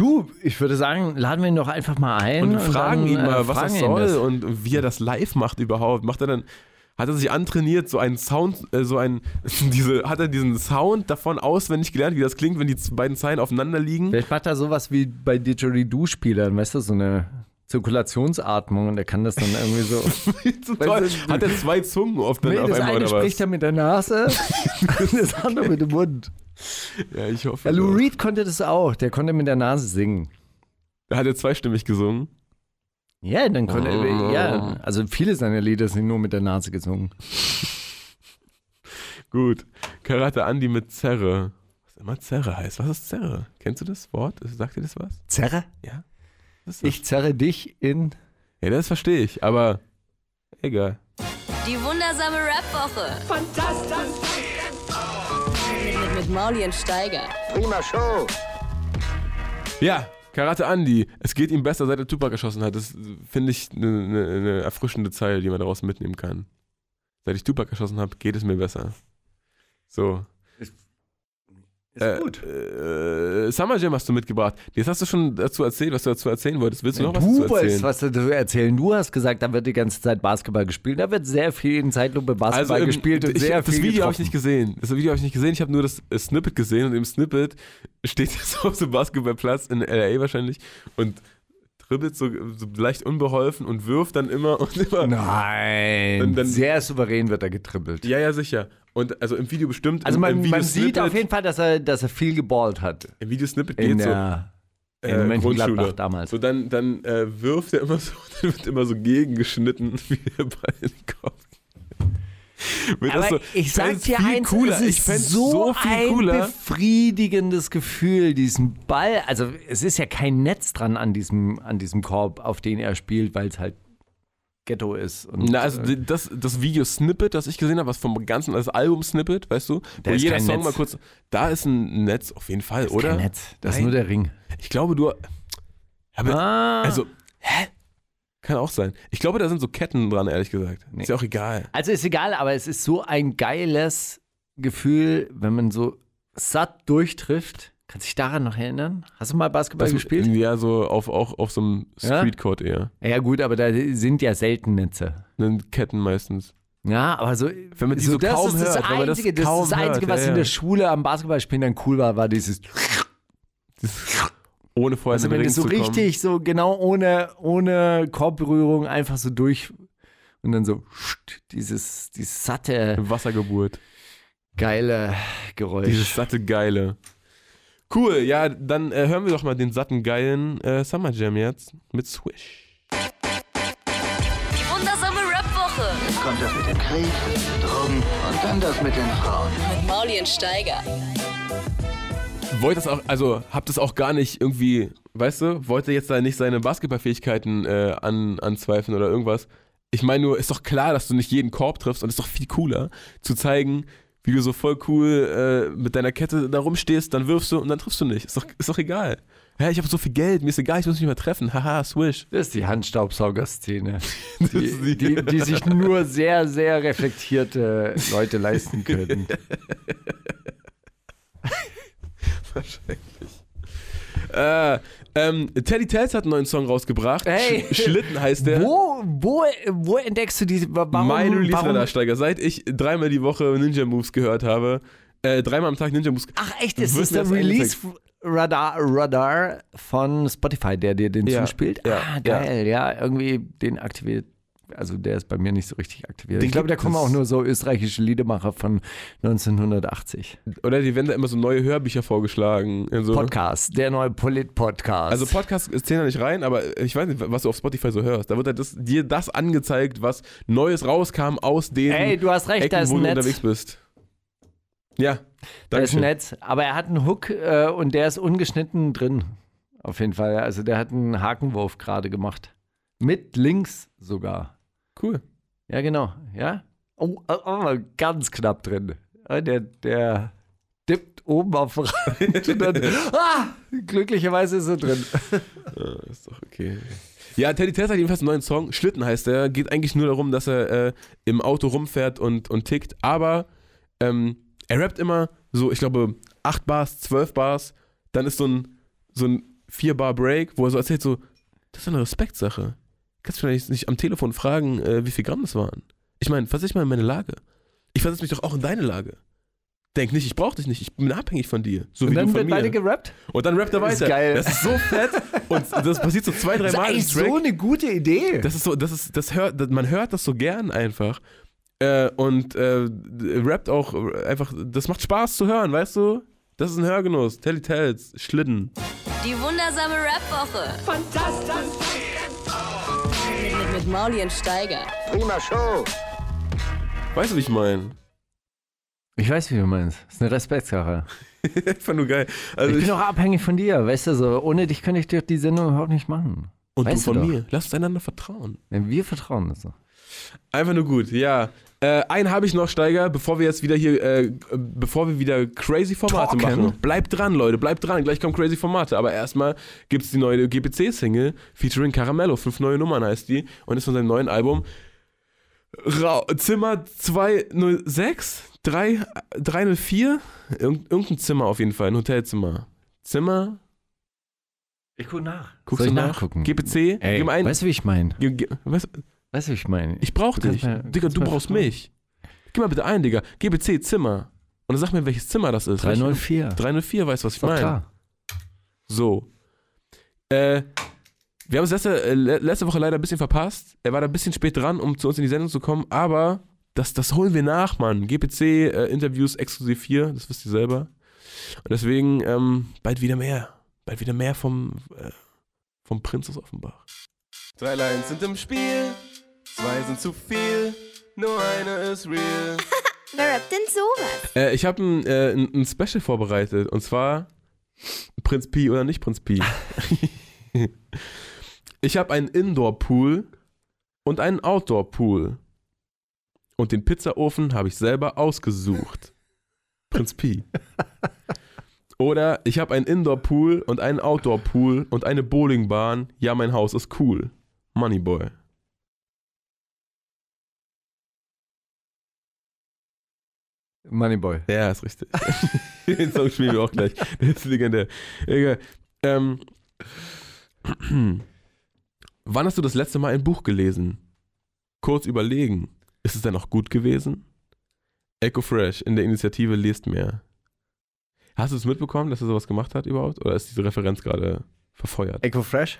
Du, ich würde sagen, laden wir ihn doch einfach mal ein.
Und, fragen
dann,
ihn mal,
äh,
was das
ihn
soll
das.
und wie er das live macht überhaupt. Macht er dann, hat er sich antrainiert, so einen Sound, äh, so ein, diese, hat er diesen Sound davon auswendig gelernt, wie das klingt, wenn die beiden Zeilen aufeinander liegen?
Vielleicht macht er sowas wie bei Didgeridoo-Spielern, weißt du, so eine Zirkulationsatmung und er kann das dann irgendwie so.
Hat er zwei Zungen auf,
nee,
auf
das
einmal
eine
oder was?
spricht er mit der Nase und das andere mit dem Mund.
Ja, ich hoffe.
Ja, Lou
doch.
Reed konnte das auch, der konnte mit der Nase singen.
Da hat er zweistimmig gesungen.
Ja, dann konnte
Oh.
er, ja, also viele seiner Lieder sind nur mit der Nase gesungen.
Gut. Karate Andi mit Zerre. Was immer Zerre heißt. Was ist Zerre? Kennst du das Wort? Sagt dir das was?
Zerre?
Ja. Was?
Ich zerre dich in.
Ja, das verstehe ich, aber egal.
Die wundersame Red Woche. Fantastisch. Mauli und Steiger.
Prima Show.
Ja, Karate Andi. Es geht ihm besser, seit er Tupac geschossen hat. Das finde ich eine ne, ne erfrischende Zeile, die man daraus mitnehmen kann. Seit ich Tupac geschossen habe, geht es mir besser. So.
Ist
äh,
gut.
Äh, Summer Jam hast du mitgebracht. Jetzt hast du schon dazu erzählt, was du dazu erzählen wolltest. Willst du noch was
du
dazu
wolltest
erzählen?
was dazu erzählen. Du hast gesagt, da wird die ganze Zeit Basketball gespielt. Da wird sehr viel in Zeitlupe Basketball
im-
gespielt und
Also, ich,
sehr
das
viel
Video habe ich nicht gesehen. Das Video habe ich nicht gesehen. Ich habe nur das äh, Snippet gesehen und im Snippet steht er so auf einem Basketballplatz in LA wahrscheinlich und dribbelt so, so leicht unbeholfen und wirft dann immer und immer.
Nein,
dann-
sehr souverän wird er getribbelt.
Ja, ja, sicher. Und also im Video bestimmt.
Also man, man sieht auf jeden Fall, dass er, dass er viel geballt hat.
Im Videosnippet
In
geht so.
der in
äh,
Mönchengladbach damals.
So, dann, dann äh, wirft er immer so, dann wird immer so gegengeschnitten, wie der Ball in den Kopf.
Aber
so-
ich sag dir eins,
cooler.
es ist so,
so viel
ein
cooler.
befriedigendes Gefühl, diesen Ball, also es ist ja kein Netz dran an diesem, an diesem Korb, auf den er spielt, weil es halt Ghetto ist. Und,
Na, also
äh,
das, das Video-Snippet, das ich gesehen habe, was vom ganzen, das Album-Snippet, weißt du,
Da
wo
ist
jeder
kein
Song
Netz.
mal kurz, da ist ein Netz auf jeden Fall,
ist
oder?
kein Netz, das ist
Nein.
nur der Ring.
Ich glaube, du, aber,
Ah.
also, hä? Kann auch sein. Ich glaube, da sind so Ketten dran, ehrlich gesagt.
Nee.
Ist ja auch egal.
Also ist egal, aber es ist so ein geiles Gefühl, wenn man so satt durchtrifft. Kannst du dich daran noch erinnern? Hast du mal Basketball
Das-
gespielt?
Ja, so auf, auch auf so einem? Streetcourt eher.
Ja gut, aber da sind ja selten Netze.
Einen Ketten meistens.
Ja, aber so,
Wenn man die
so
so
das
kaum
ist das
hört, man das
Einzige, das,
kaum
ist das Einzige,
hört,
was
ja,
in der Schule am Basketballspielen dann cool war, war dieses,
Ohne vorher
also wenn es so richtig, so genau ohne, ohne Korbberührung einfach so durch und dann so dieses, dieses satte,
Wassergeburt.
geile Geräusch.
Dieses satte Geile. Cool, ja, dann äh, hören wir doch mal den satten, geilen äh, Summer Jam jetzt mit Swish.
Die wundersame Red Woche.
kommt das mit dem Krieg, Drogen und dann das mit den Frauen.
Mit Mauli und Steiger.
Wollt das auch, also habt es auch gar nicht irgendwie, weißt du, wollte jetzt da nicht seine Basketballfähigkeiten äh, an, anzweifeln oder irgendwas. Ich meine nur, ist doch klar, dass du nicht jeden Korb triffst und ist doch viel cooler zu zeigen, wie du so voll cool äh, mit deiner Kette da rumstehst, dann wirfst du und dann triffst du nicht. Ist doch, ist doch egal. Ja, ich habe so viel Geld, mir ist egal, ich muss mich nicht mehr treffen. Haha, swish.
Das ist die Handstaubsaugerszene, die,
die-
die, die sich nur sehr, sehr reflektierte Leute leisten können.
Wahrscheinlich. Äh, ähm, Teddy Tells hat einen neuen Song rausgebracht.
Hey.
Sch Schlitten heißt der.
Wo, wo, wo entdeckst du diese? Warum,
mein Release-Radar-Steiger. Seit ich dreimal die Woche Ninja Moves gehört habe, äh, dreimal am Tag Ninja Moves.
Ach echt, ist das der Release Radar, Radar von Spotify, der dir den
Ja,
zuspielt?
ja,
ah, geil, ja. irgendwie den aktiviert. Also der ist bei mir nicht so richtig aktiviert.
Den
ich glaube, da kommen auch nur so österreichische Liedermacher von 1980.
Oder die werden da immer so neue Hörbücher vorgeschlagen. So.
Podcast, der neue Polit-Podcast.
Also Podcast zählen da nicht rein, aber ich weiß nicht, was du auf Spotify so hörst. Da wird halt das, dir das angezeigt, was Neues rauskam aus den
Ey, du hast recht,
Ecken,
da ist
wo
ein
du
Netz.
unterwegs bist. Ja,
Da ist
danke
ein Netz, aber er hat einen Hook äh, und der ist ungeschnitten drin. Auf jeden Fall. Also der hat einen Hakenwurf gerade gemacht. Mit links sogar.
Cool.
Ja, genau. Ja. Oh, oh, oh ganz knapp drin. Ja, Der, der dippt oben auf den Rand und dann, ah, glücklicherweise ist er drin.
Ja, ist doch okay. Ja, Teddy Tess hat jedenfalls einen neuen Song. Schlitten heißt der. Geht eigentlich nur darum, dass er äh, im Auto rumfährt und, und tickt. Aber ähm, er rappt immer so, ich glaube, 8 Bars, 12 Bars. Dann ist so ein, so ein 4-Bar-Break, wo er so erzählt, so, das ist eine Respektsache. Kannst du vielleicht nicht am Telefon fragen, äh, wie viel Gramm das waren? Ich meine, versetz dich mal in meine Lage. Ich versetze mich doch auch in deine Lage. Denk nicht, ich brauche dich nicht, ich bin abhängig von dir. So
Und
wie
dann
du von
wird
mir.
beide gerappt.
und dann rappt er
Das ist
weiter.
geil.
Das ist so fett. Und das passiert so zwei, drei
Das ist
Mal im
eigentlich
Track.
so eine gute Idee.
Das ist so, das ist, das hört, das, man hört das so gern einfach. Äh, und äh, rappt auch einfach, das macht Spaß zu hören, weißt du? Das ist ein Hörgenuss. Telly Tells, Schlitten.
Die wundersame Rap-Woche. Fantastisch. Mit, Mauli und Steiger.
Prima Show.
Weißt du, wie ich meine?
ich weiß, wie du meinst. Das ist eine Respektsache.
Einfach nur geil. Also
ich
ich,
bin auch abhängig von dir, weißt du so. Ohne dich könnte ich doch die Sendung überhaupt nicht machen.
und
weißt
du von
doch.
mir. Lass uns einander vertrauen.
Wenn wir vertrauen das so.
Einfach nur gut, ja. Äh, einen habe ich noch, Steiger, bevor wir jetzt wieder hier, äh, bevor wir wieder crazy Formate
Talken.
machen. Bleibt dran, Leute, bleibt dran. Gleich kommen crazy Formate. Aber erstmal gibt es die neue GPC-Single featuring Caramello. Fünf neue Nummern heißt die. Und ist von seinem neuen Album Ra Zimmer 206? 3, 304? Irgend, irgendein Zimmer auf jeden Fall, ein Hotelzimmer. Zimmer?
Ich gucke nach.
Guckst
Soll
du
ich
nach?
nachgucken?
GPC?
Ey,
Gib ein.
weißt du, wie ich meine?
Ge- ge- was?
Weißt du, wie ich meine?
Ich brauch
Du
dich.
mir-
Digga, du brauchst
vertrauen.
mich. Gib mal bitte ein, Digga. GBC Zimmer. Und dann sag mir, welches Zimmer das ist.
304.
304, weißt du, was ich meine?
klar.
So. Äh, wir haben es letzte, äh, le- letzte Woche leider ein bisschen verpasst. Er war da ein bisschen spät dran, um zu uns in die Sendung zu kommen, aber das, das holen wir nach, Mann. GPC-Interviews exklusiv hier, das wisst ihr selber. Und deswegen ähm, bald wieder mehr. Bald wieder mehr vom, äh, vom Prinz aus Offenbach. Drei Lines sind im Spiel, zwei sind zu viel, nur eine ist real.
Wer rappt denn sowas?
Äh, ich habe ein, äh, ein, ein Special vorbereitet und zwar Prinz Pi oder nicht Prinz Pi. ich habe einen Indoor-Pool und einen Outdoor-Pool. Und den Pizzaofen habe ich selber ausgesucht. Prinz Pi. Oder ich habe einen Indoor-Pool und einen Outdoor-Pool und eine Bowlingbahn. Ja, mein Haus ist cool. Moneyboy.
Moneyboy.
Ja, ist richtig. Den Song spielen wir auch gleich. Der ist legendär. Egal. Ähm, wann hast du das letzte Mal ein Buch gelesen? Kurz überlegen. Ist es denn auch gut gewesen? Echo Fresh in der Initiative Lest mehr. Hast du es mitbekommen, dass er sowas gemacht hat überhaupt? Oder ist diese Referenz gerade verfeuert?
Echo Fresh?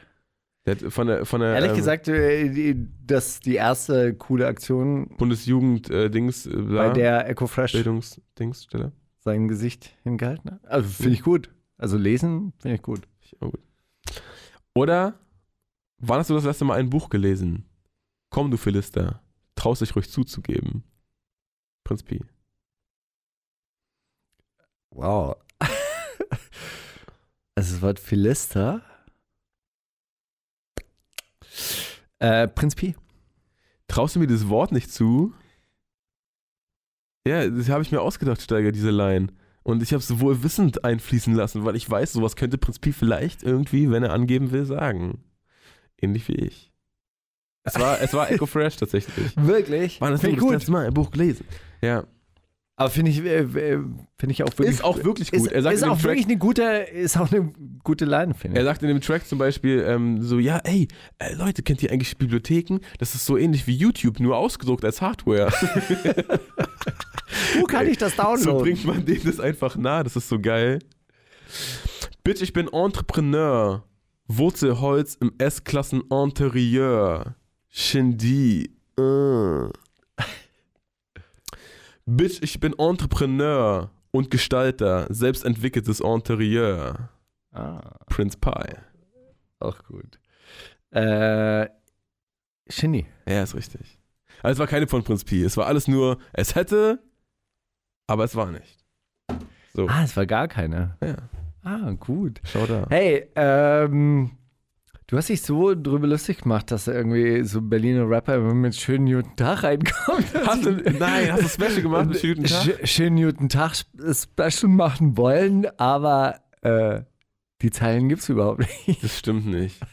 Von der, von der
Ehrlich
ähm,
gesagt, äh, die- das ist die erste coole Aktion,
Bundesjugend-Dings, äh, bla,
bei der Echo Fresh
Bildungsdingsstelle.
sein Gesicht hingehalten hat. Also finde ich gut. Also lesen finde ich gut.
Oder wann hast du das letzte Mal ein Buch gelesen? Komm, du Philister, traust dich ruhig zuzugeben. Prinz Pi.
Wow. Also das Wort Philister. Äh, Prinz Pi.
Traust du mir das Wort nicht zu? Ja, das habe ich mir ausgedacht, Steiger, diese Line. Und ich habe es wohl wissend einfließen lassen, weil ich weiß, sowas könnte Prinz Pi vielleicht irgendwie, wenn er angeben will, sagen. Ähnlich wie ich. Es war, es war Echo Fresh tatsächlich.
Wirklich?
Wann hast
Find
das letzte Mal ein Buch gelesen? Ja.
Aber finde ich, äh, äh, finde ich auch wirklich.
Ist auch wirklich gut.
Ist,
Er sagt
ist
in dem
auch
Track-
wirklich eine gute, ist auch eine gute Line, finde
Er
ich.
sagt in dem Track zum Beispiel ähm, so, ja, ey, äh, Leute, kennt ihr eigentlich Bibliotheken? Das ist so ähnlich wie YouTube, nur ausgedruckt als Hardware.
Wo kann ich das
so
downloaden?
bringt man denen das einfach nah, das ist so geil. Bitch, ich bin Entrepreneur. Wurzelholz im S-Klassen Interieur. Shindy. Äh. Bitch, ich bin Entrepreneur und Gestalter. Selbstentwickeltes Interieur.
ah,
Prince Pie.
auch gut. Äh, Shinny.
Ja, ist richtig. Also es war keine von Prinz Pi. Es war alles nur, es hätte, aber es war nicht. So,
Ah, es war gar keine.
ja,
Ah, gut.
schau da.
Hey, ähm, du hast dich so drüber lustig gemacht, dass irgendwie so Berliner Rapper immer mit schönen guten Tag reinkommen.
Hast du, nein, hast du Special gemacht mit Schönen Tag?
Sch schönen guten Tag Special machen wollen, aber äh, die Zeilen gibt es überhaupt nicht.
Das stimmt nicht.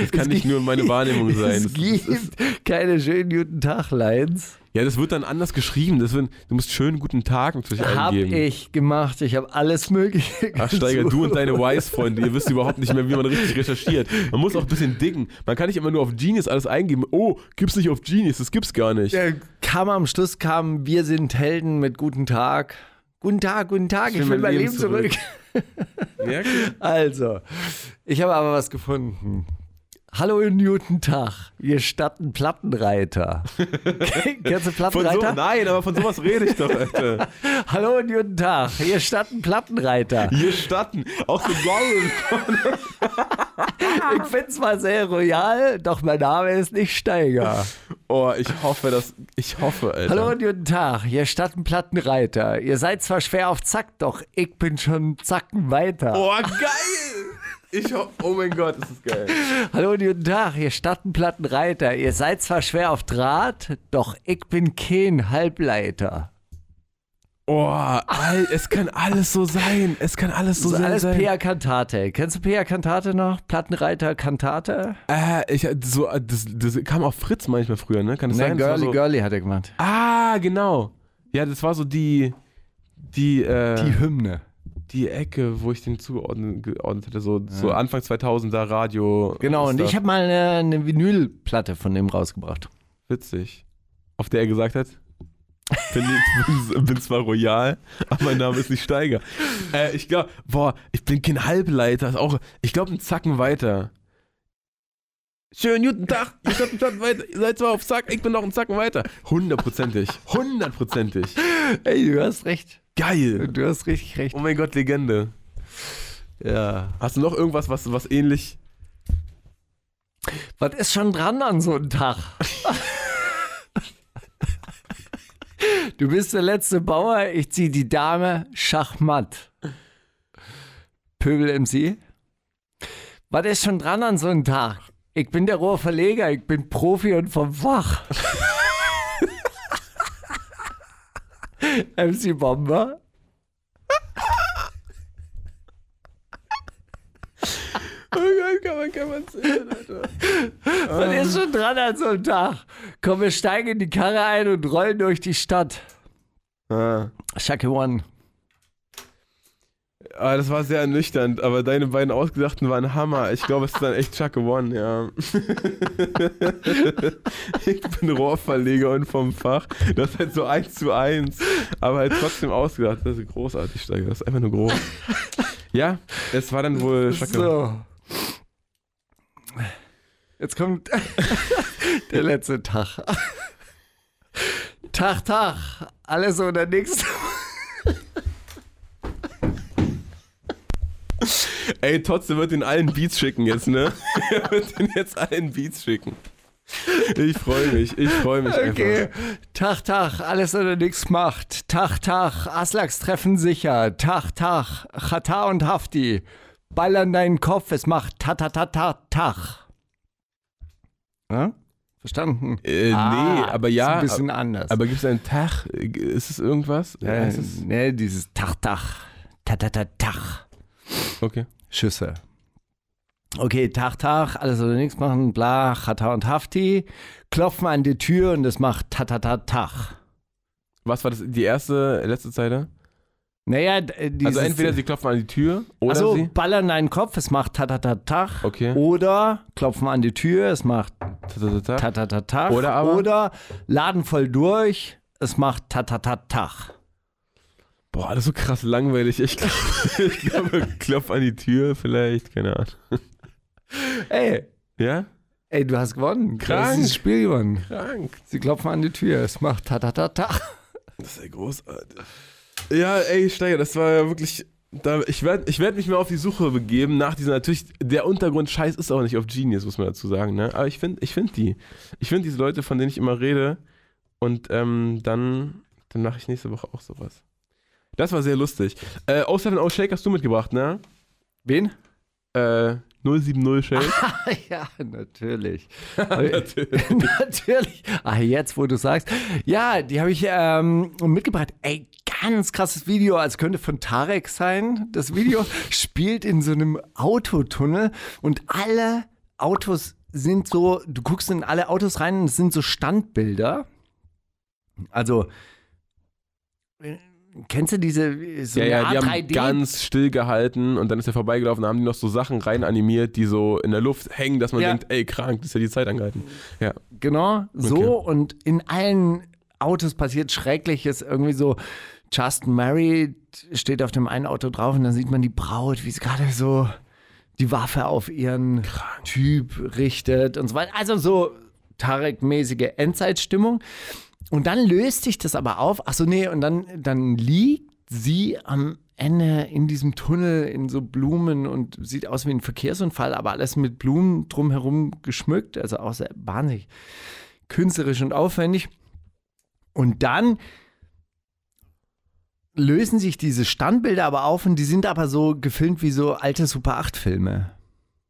Das kann
Es
nicht
gibt-
nur meine Wahrnehmung sein.
Es gibt keine schönen guten Tag-Lines.
Ja, das wird dann anders geschrieben. Das wird, du musst schönen guten Tag natürlich
Hab
eingeben.
ich gemacht. Ich habe alles Mögliche
Ach, Steiger, du und deine Wise-Freunde, ihr wisst überhaupt nicht mehr, wie man richtig recherchiert. Man muss auch ein bisschen dicken. Man kann nicht immer nur auf Genius alles eingeben. Oh, gibt's nicht auf Genius, das gibt's gar nicht.
Ja, kam am Schluss, kam, wir sind Helden mit guten Tag. Guten Tag, guten Tag, ich
will
will
mein Leben
Leben zurück.
Ja, okay.
Also, ich habe aber was gefunden. Hallo und guten Tag, ihr Plattenreiter. Kennst du
Von so,
Plattenreiter?
nein, aber von sowas rede ich doch, Alter.
Hallo und guten Tag, ihr Plattenreiter.
Hier Statten, auch so Gold.
Ich finde zwar sehr royal, doch mein Name ist nicht Steiger.
Oh, ich hoffe, dass. Ich hoffe, Alter.
Hallo und guten Tag, ihr Plattenreiter. Ihr seid zwar schwer auf Zack, doch ich bin schon Zacken weiter.
Oh, geil! Ich oh mein Gott, ist das geil.
Hallo und guten Tag, ihr Plattenreiter. Ihr seid zwar schwer auf Draht, doch ich bin kein Halbleiter.
Oh, all, es kann alles so sein. Es kann alles so
Das ist
sein.
alles
sein.
Pia Cantate. Kennst du Pia Cantate noch? Plattenreiter Cantate?
Äh, ich, so, das, das kam auf Fritz manchmal früher, ne? Kann das
Nein,
sein? Das
Girly
so,
Girly hat er gemacht.
Ah, genau. Ja, das war so die, die, äh,
Die
die. Ecke, wo ich den zugeordnet geordnet hätte. So, so Anfang 2000er Radio.
Genau, und ich habe mal eine, eine Vinylplatte von dem rausgebracht.
Witzig. Auf der er gesagt hat, bin, bin, bin zwar royal, aber mein Name ist nicht Steiger. Äh, ich glaube, boah, ich bin kein Halbleiter. Ist auch, ich glaube, einen Zacken weiter. Schönen guten Tag, ihr seid einen Zacken weiter. Ihr seid zwar auf Zack, ich bin noch einen Zacken weiter. Hundertprozentig. Hundertprozentig.
Ey, du hast recht.
Geil.
Du hast richtig recht.
Oh mein Gott, Legende.
Ja.
Hast du noch irgendwas, was, was ähnlich.
Was ist schon dran an so einem Tag? du bist der letzte Bauer, ich zieh die Dame Schachmatt. Pöbel MC. Was ist schon dran an so einem Tag? Ich bin der Rohrverleger, ich bin Profi und vom Fach. MC Bomber.
Oh Gott, kann man, kann man sehen, Alter.
Was ist schon dran an so einem Tag? Komm, wir steigen in die Karre ein und rollen durch die Stadt.
Ah.
Shaka One.
Ah, das war sehr ernüchternd, aber deine beiden Ausgedachten waren Hammer. Ich glaube, es ist dann echt Chuck One, ja. ich bin Rohrverleger und vom Fach. Das ist halt so eins zu eins, aber halt trotzdem ausgedacht. Das ist großartig, Steiger. Das ist einfach nur groß. Ja, es war dann wohl Chuck
So. Jetzt kommt der letzte Tag. Tag, Tag. Alles oder nichts.
Ey, trotzdem wird den allen Beats schicken jetzt, ne? er wird den jetzt allen Beats schicken. Ich freue mich, ich freue mich
Okay.
einfach.
Tag, Tag, alles oder nichts macht. Tag, Tag, Aslaks treffen sicher. Tag, Tag, Chata und Hafti. Ball an deinen Kopf, es macht ta ta ta ta Tag. Ja? Verstanden?
Äh, nee, aber
ist
ja,
Ein bisschen anders.
Aber gibt es einen Tag? Ist es irgendwas?
äh,
Heißt es?
nee, dieses Tag, Tag, ta ta ta Tag.
Okay.
Schüsse. Okay, Tag, Tag, alles oder nichts machen, bla, Chata und Hafti. Klopfen an die Tür und es macht ta ta ta Tag.
Was war das? Die erste, letzte Zeile?
Naja, äh,
also entweder sie klopfen an die Tür oder
Achso,
sie.
ballern deinen Kopf, es macht tatatatach.
Okay.
Oder klopfen an die Tür, es macht
Tatatata.
tatatatach.
Oder aber-
Oder laden voll durch, es macht tatatatach.
Boah, das ist so krass langweilig. Ich glaube, ich glaube, klopf an die Tür vielleicht, keine Ahnung.
Ey,
Ja?
ey, du hast gewonnen. Du
Krank.
hast dieses Spiel gewonnen.
Krank.
Sie klopfen an die Tür, es macht tatatatach.
Das ist ja großartig. Ja, ey, Steiger, das war ja wirklich. Da, ich werde ich werd mich mal auf die Suche begeben nach dieser. Natürlich, der Untergrund-Scheiß ist auch nicht auf Genius, muss man dazu sagen, ne? Aber ich finde ich find die. Ich finde diese Leute, von denen ich immer rede. Und ähm, dann, dann mache ich nächste Woche auch sowas. Das war sehr lustig. Äh, 070 Shake hast du mitgebracht, ne?
Wen?
Äh, 070 Shake.
ja, natürlich.
Natürlich.
Natürlich. Ah, jetzt, wo du sagst. Ja, die habe ich ähm, mitgebracht. Ey, ganz krasses Video. Also könnte von Tarek sein. Das Video spielt in so einem Autotunnel und alle Autos sind so, du guckst in alle Autos rein und es sind so Standbilder. Also, kennst du diese, so
Ja, ja, die haben
Art 3D?
ganz still gehalten und dann ist er vorbeigelaufen, da haben die noch so Sachen rein animiert, die so in der Luft hängen, dass man
Ja.
denkt, ey, krank, das ist ja die Zeit angehalten. Ja.
Genau, so und in allen Autos passiert Schreckliches, irgendwie so Just Married steht auf dem einen Auto drauf und dann sieht man die Braut, wie sie gerade so die Waffe auf ihren Typ richtet und so weiter. Also so Tarek-mäßige Endzeitstimmung. Und dann löst sich das aber auf. Achso, nee, und dann, dann liegt sie am Ende in diesem Tunnel in so Blumen und sieht aus wie ein Verkehrsunfall, aber alles mit Blumen drumherum geschmückt. Also auch sehr wahnsinnig künstlerisch und aufwendig. Und dann lösen sich diese Standbilder aber auf und die sind aber so gefilmt wie so alte Super 8-Filme.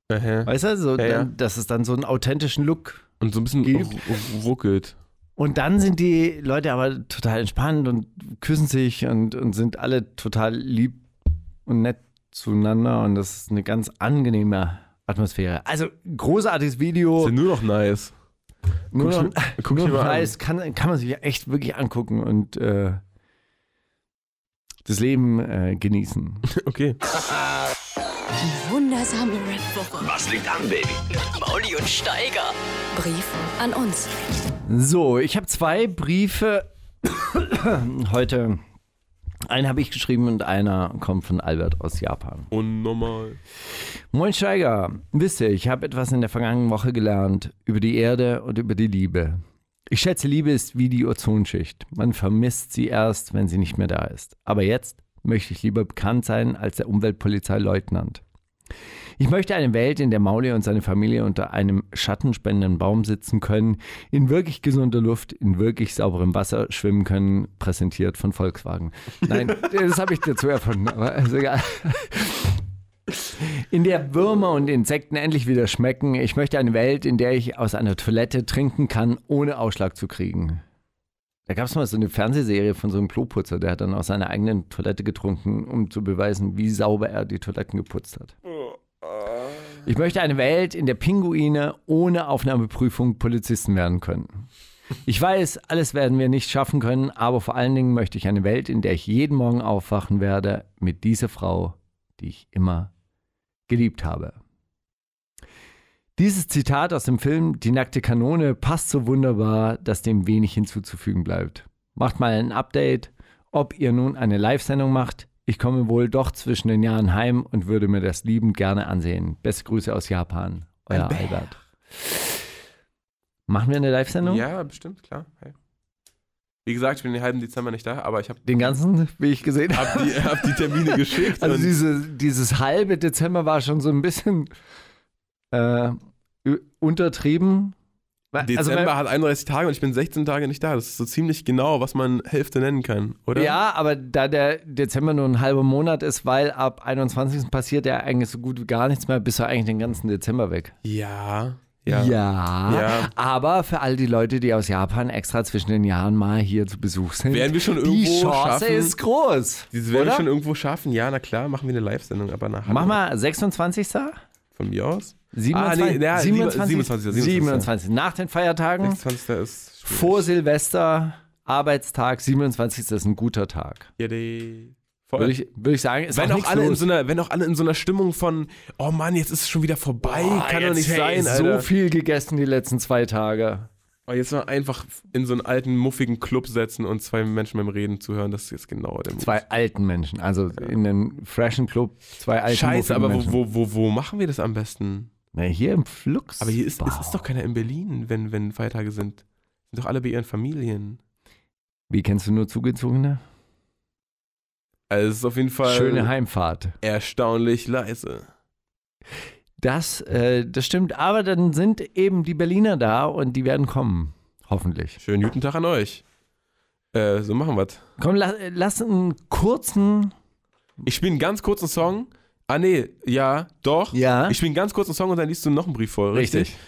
Aha.
Weißt du, so,
Ja,
dann, dass es dann so einen authentischen Look
Und so ein bisschen ruckelt.
Und dann sind die Leute aber total entspannt und küssen sich und, und sind alle total lieb und nett zueinander und das ist eine ganz angenehme Atmosphäre. Also großartiges Video.
Ist ja nur noch nice.
nur
guck's
noch,
guck's
nur noch
mal an.
nice, kann, kann man sich echt wirklich angucken und äh, das Leben äh, genießen.
Okay.
Wundersame Rap-Woche.
Was liegt an, Baby?
Mauli und Steiger.
Brief an uns.
So, ich habe zwei Briefe heute. Einen habe ich geschrieben und einer kommt von Albert aus Japan.
Unnormal.
Moin Steiger, wisst ihr, ich habe etwas in der vergangenen Woche gelernt über die Erde und über die Liebe. Ich schätze, Liebe ist wie die Ozonschicht. Man vermisst sie erst, wenn sie nicht mehr da ist. Aber jetzt möchte ich lieber bekannt sein als der Umweltpolizeileutnant. Ich möchte eine Welt, in der Mauli und seine Familie unter einem schattenspendenden Baum sitzen können, in wirklich gesunder Luft, in wirklich sauberem Wasser schwimmen können, präsentiert von Volkswagen. Nein, das habe ich dazu erfunden, aber ist egal. In der Würmer und Insekten endlich wieder schmecken. Ich möchte eine Welt, in der ich aus einer Toilette trinken kann, ohne Ausschlag zu kriegen. Da gab es mal so eine Fernsehserie von so einem Kloputzer, der hat dann aus seiner eigenen Toilette getrunken, um zu beweisen, wie sauber er die Toiletten geputzt hat. Ich möchte eine Welt, in der Pinguine ohne Aufnahmeprüfung Polizisten werden können. Ich weiß, alles werden wir nicht schaffen können, aber vor allen Dingen möchte ich eine Welt, in der ich jeden Morgen aufwachen werde mit dieser Frau, die ich immer geliebt habe. Dieses Zitat aus dem Film Die nackte Kanone passt so wunderbar, dass dem wenig hinzuzufügen bleibt. Macht mal ein Update, ob ihr nun eine Live-Sendung macht. Ich komme wohl doch zwischen den Jahren heim und würde mir das liebend gerne ansehen. Beste Grüße aus Japan, euer Albert. Machen wir eine Live-Sendung?
Ja, bestimmt, klar. Hey. Wie gesagt, ich bin den halben Dezember nicht da, aber ich habe
Den ganzen, wie ich gesehen habe.
hab die, hab die Termine geschickt.
Also diese, dieses halbe Dezember war schon so ein bisschen äh, ü- Also,
Dezember
wenn-
hat 31 Tage und ich bin 16 Tage nicht da. Das ist so ziemlich genau, was man Hälfte nennen kann, oder?
Ja, aber da der Dezember nur ein halber Monat ist, weil ab 21. passiert ja eigentlich so gut wie gar nichts mehr, bist du eigentlich den ganzen Dezember weg.
Ja. Ja.
Ja,
Ja.
aber für all die Leute, die aus Japan extra zwischen den Jahren mal hier zu Besuch sind,
Werden wir schon
die
irgendwo
Chance
schaffen?
ist groß.
Dieses werden wir schon irgendwo schaffen. Ja, na klar, machen wir eine Live-Sendung, aber nach
Mach mal 26.
Von mir aus?
27.
Ah, nee, ja,
27.
27.
27. Nach den Feiertagen,
26. ist schwierig.
vor Silvester, Arbeitstag, 27. ist ein guter Tag.
Ja, die-.
Würde ich, würde ich sagen, ist
wenn
auch
auch, alle in so einer, wenn auch alle in so einer Stimmung von, oh Mann, jetzt ist es schon wieder vorbei,
Boah,
kann doch nicht
hey,
sein,
so
Alter.
viel gegessen die letzten zwei Tage.
Oh, jetzt mal einfach in so einen alten, muffigen Club setzen und zwei Menschen beim Reden zuhören, das ist jetzt genau der Move.
Zwei alten Menschen, also in einem freshen Club, zwei alte
Scheiße, aber wo, wo, wo machen wir das am besten?
Na, hier im Flux.
Aber hier ist, es ist doch keiner in Berlin, wenn, wenn Feiertage sind. Sind doch alle bei ihren Familien.
Wie kennst du nur Zugezogene?
Also es ist auf jeden Fall
Schöne Heimfahrt.
erstaunlich leise.
Das, äh, das stimmt, aber dann sind eben die Berliner da und die werden kommen. Hoffentlich.
Schönen guten Tag an euch. Äh, so machen wir's.
Komm, la, lass einen kurzen.
Ich spiele einen ganz kurzen Song. Ah, nee, ja, doch.
Ja.
Ich spiele einen ganz kurzen Song und dann liest du noch einen Brief vor, richtig?
Richtig.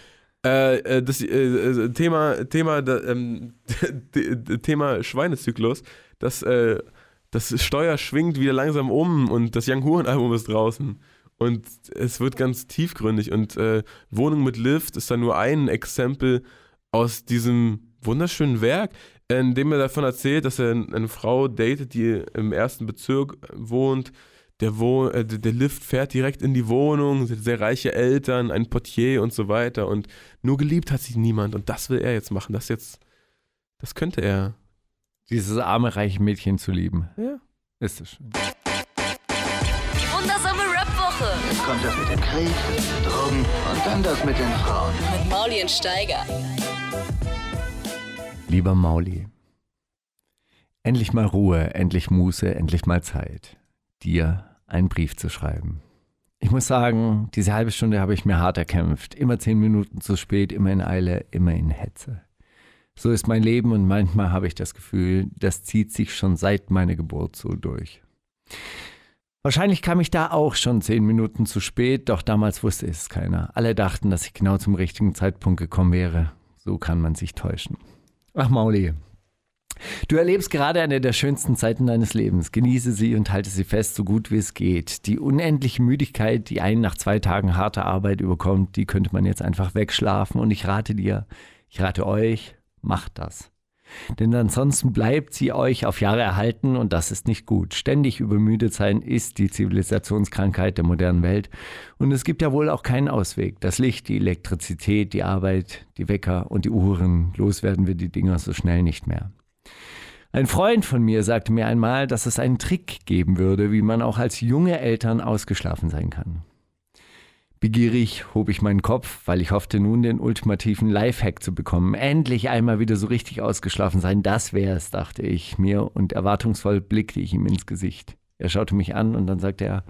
Äh, äh, das äh, äh, Thema, Thema, da, ähm, Thema Schweinezyklus, das, äh, das Steuer schwingt wieder langsam um und das Young Huren Album ist draußen. Und es wird ganz tiefgründig und äh, Wohnung mit Lift ist da nur ein Exempel aus diesem wunderschönen Werk, in dem er davon erzählt, dass er eine Frau datet, die im ersten Bezirk wohnt. Der, Wo äh, der Lift fährt direkt in die Wohnung, sehr reiche Eltern, ein Portier und so weiter. Und nur geliebt hat sie niemand. Und das will er jetzt machen. Das jetzt, das könnte er.
Dieses arme, reiche Mädchen zu lieben.
Ja.
Ist es schön.
Die wundersame Rap-Woche
Jetzt kommt das mit dem Krieg, Drogen und dann das mit den Frauen.
mit Mauli und Steiger.
Lieber Mauli, endlich mal Ruhe, endlich Muße, endlich mal Zeit, dir einen Brief zu schreiben. Ich muss sagen, diese halbe Stunde habe ich mir hart erkämpft. Immer zehn Minuten zu spät, immer in Eile, immer in Hetze. So ist mein Leben und manchmal habe ich das Gefühl, das zieht sich schon seit meiner Geburt so durch. Wahrscheinlich kam ich da auch schon zehn Minuten zu spät, doch damals wusste es keiner. Alle dachten, dass ich genau zum richtigen Zeitpunkt gekommen wäre. So kann man sich täuschen. Ach Mauli, du erlebst gerade eine der schönsten Zeiten deines Lebens. Genieße sie und halte sie fest, so gut wie es geht. Die unendliche Müdigkeit, die einen nach zwei Tagen harter Arbeit überkommt, die könnte man jetzt einfach wegschlafen. Und ich rate dir, ich rate euch, macht das. Denn ansonsten bleibt sie euch auf Jahre erhalten und das ist nicht gut. Ständig übermüdet sein ist die Zivilisationskrankheit der modernen Welt und es gibt ja wohl auch keinen Ausweg. Das Licht, die Elektrizität, die Arbeit, die Wecker und die Uhren, loswerden wir die Dinger so schnell nicht mehr. Ein Freund von mir sagte mir einmal, dass es einen Trick geben würde, wie man auch als junge Eltern ausgeschlafen sein kann. Begierig hob ich meinen Kopf, weil ich hoffte nun den ultimativen Lifehack zu bekommen. Endlich einmal wieder so richtig ausgeschlafen sein, das wär's, dachte ich mir und erwartungsvoll blickte ich ihm ins Gesicht. Er schaute mich an und dann sagte er,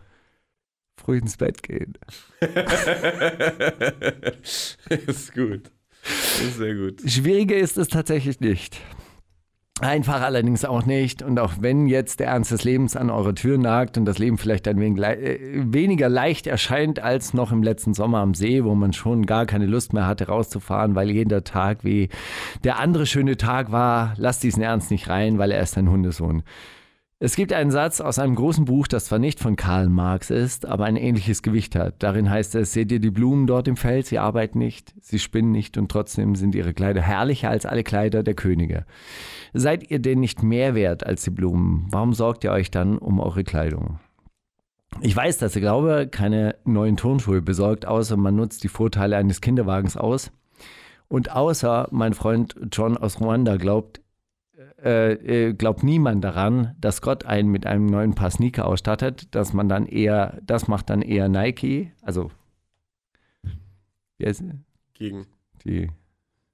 früh ins Bett gehen.
ist gut. Ist sehr gut.
Schwieriger ist es tatsächlich nicht. Einfach allerdings auch nicht. Und auch wenn jetzt der Ernst des Lebens an eurer Tür nagt und das Leben vielleicht ein wenig lei- äh, weniger leicht erscheint als noch im letzten Sommer am See, wo man schon gar keine Lust mehr hatte, rauszufahren, weil jeder Tag wie der andere schöne Tag war, lasst diesen Ernst nicht rein, weil er ist ein Hundesohn. Es gibt einen Satz aus einem großen Buch, das zwar nicht von Karl Marx ist, aber ein ähnliches Gewicht hat. Darin heißt es, seht ihr die Blumen dort im Feld, sie arbeiten nicht, sie spinnen nicht und trotzdem sind ihre Kleider herrlicher als alle Kleider der Könige. Seid ihr denn nicht mehr wert als die Blumen? Warum sorgt ihr euch dann um eure Kleidung? Ich weiß, dass ihr glaube, keine neuen Turnschuhe besorgt, außer man nutzt die Vorteile eines Kinderwagens aus. Und außer mein Freund John aus Ruanda glaubt, äh, äh, glaubt niemand daran, dass Gott einen mit einem neuen Paar Sneaker ausstattet, dass man dann eher, das macht dann eher Nike, also sie?
Gegen.
die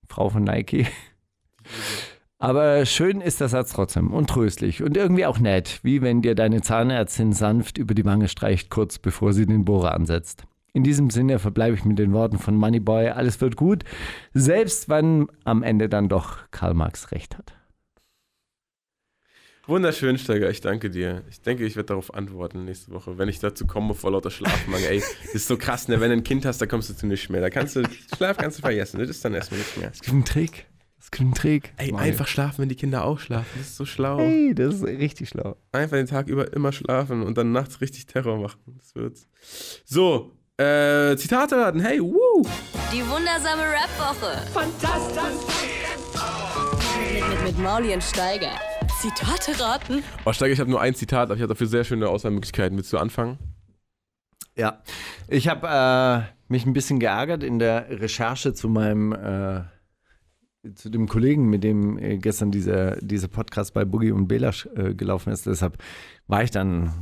Frau von Nike. Aber schön ist der Satz trotzdem und tröstlich und irgendwie auch nett, wie wenn dir deine Zahnärztin sanft über die Wange streicht, kurz bevor sie den Bohrer ansetzt. In diesem Sinne verbleibe ich mit den Worten von Moneyboy. Alles wird gut, selbst wenn am Ende dann doch Karl Marx recht hat.
Wunderschön, Steiger, ich danke dir. Ich denke, ich werde darauf antworten nächste Woche, wenn ich dazu komme vor lauter Schlafmangel. Ey, das ist so krass, ne? wenn du ein Kind hast, da kommst du zu nichts mehr. Da kannst du, Schlaf kannst du vergessen, das ist dann erstmal nichts mehr.
Es gibt einen Trick. Es gibt einen Trick.
Ey, einfach schlafen, wenn die Kinder auch schlafen. Das ist so schlau.
Hey, das ist richtig schlau.
Einfach den Tag über immer schlafen und dann nachts richtig Terror machen. Das wird's. So, äh, Zitate raten. Hey, woo!
Die wundersame Rap-Woche. Fantastisch. Mit, mit, mit Mauli und Steiger. Zitate raten.
Oh, Steiger, ich habe nur ein Zitat, aber ich habe dafür sehr schöne Auswahlmöglichkeiten. Willst du anfangen?
Ja, ich habe äh, mich ein bisschen geärgert in der Recherche zu meinem, äh, zu dem Kollegen, mit dem äh, gestern dieser, dieser Podcast bei Boogie und Belasch äh, gelaufen ist. Deshalb war ich dann.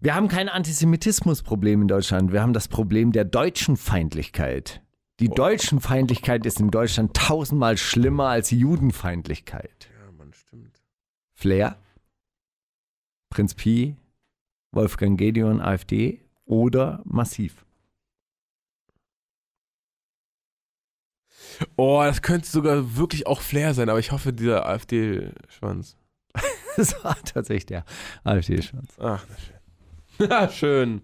Wir haben kein Antisemitismusproblem in Deutschland. Wir haben das Problem der deutschen Feindlichkeit. Die deutschen Feindlichkeit ist in Deutschland tausendmal schlimmer als Judenfeindlichkeit.
Ja, Mann, stimmt.
Flair, Prinz Pi, Wolfgang Gedeon, AfD oder Massiv.
Oh, das könnte sogar wirklich auch Flair sein, aber ich hoffe, dieser AfD-Schwanz.
Das war tatsächlich der AfD-Schwanz.
Ach, na schön. Ja, schön.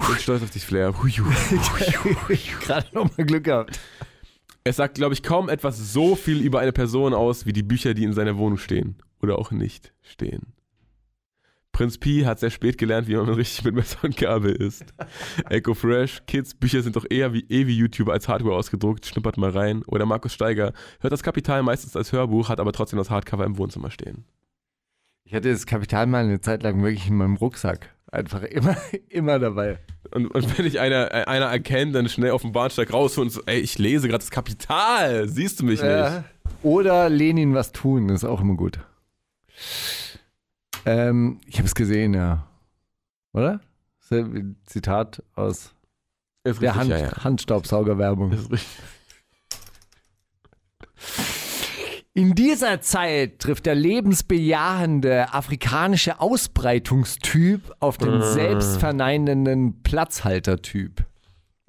Ich bin stolz auf dich, Flair.
Gerade nochmal Glück gehabt.
Es sagt, glaube ich, kaum etwas so viel über eine Person aus, wie die Bücher, die in seiner Wohnung stehen. Oder auch nicht stehen. Prinz Pi hat sehr spät gelernt, wie man richtig mit Messer und Gabel isst. Echo Fresh, Kids, Bücher sind doch eher wie eh wie YouTuber als Hardware ausgedruckt, schnuppert mal rein. Oder Markus Steiger hört das Kapital meistens als Hörbuch, hat aber trotzdem das Hardcover im Wohnzimmer stehen.
Ich hatte das Kapital mal eine Zeit lang wirklich in meinem Rucksack. Einfach immer, immer dabei.
Und, und wenn dich einer, äh, einer erkennt, dann schnell auf dem Bahnsteig raus und so, ey, ich lese gerade das Kapital, siehst du mich nicht?
Ja. Oder Lenin was tun, ist auch immer gut. Ähm, ich habe es gesehen, ja. Oder? Zitat aus
Ist
der
richtig,
Hand,
ja, ja.
Handstaubsaugerwerbung.
Ist richtig.
In dieser Zeit trifft der lebensbejahende afrikanische Ausbreitungstyp auf den selbstverneinenden Platzhaltertyp.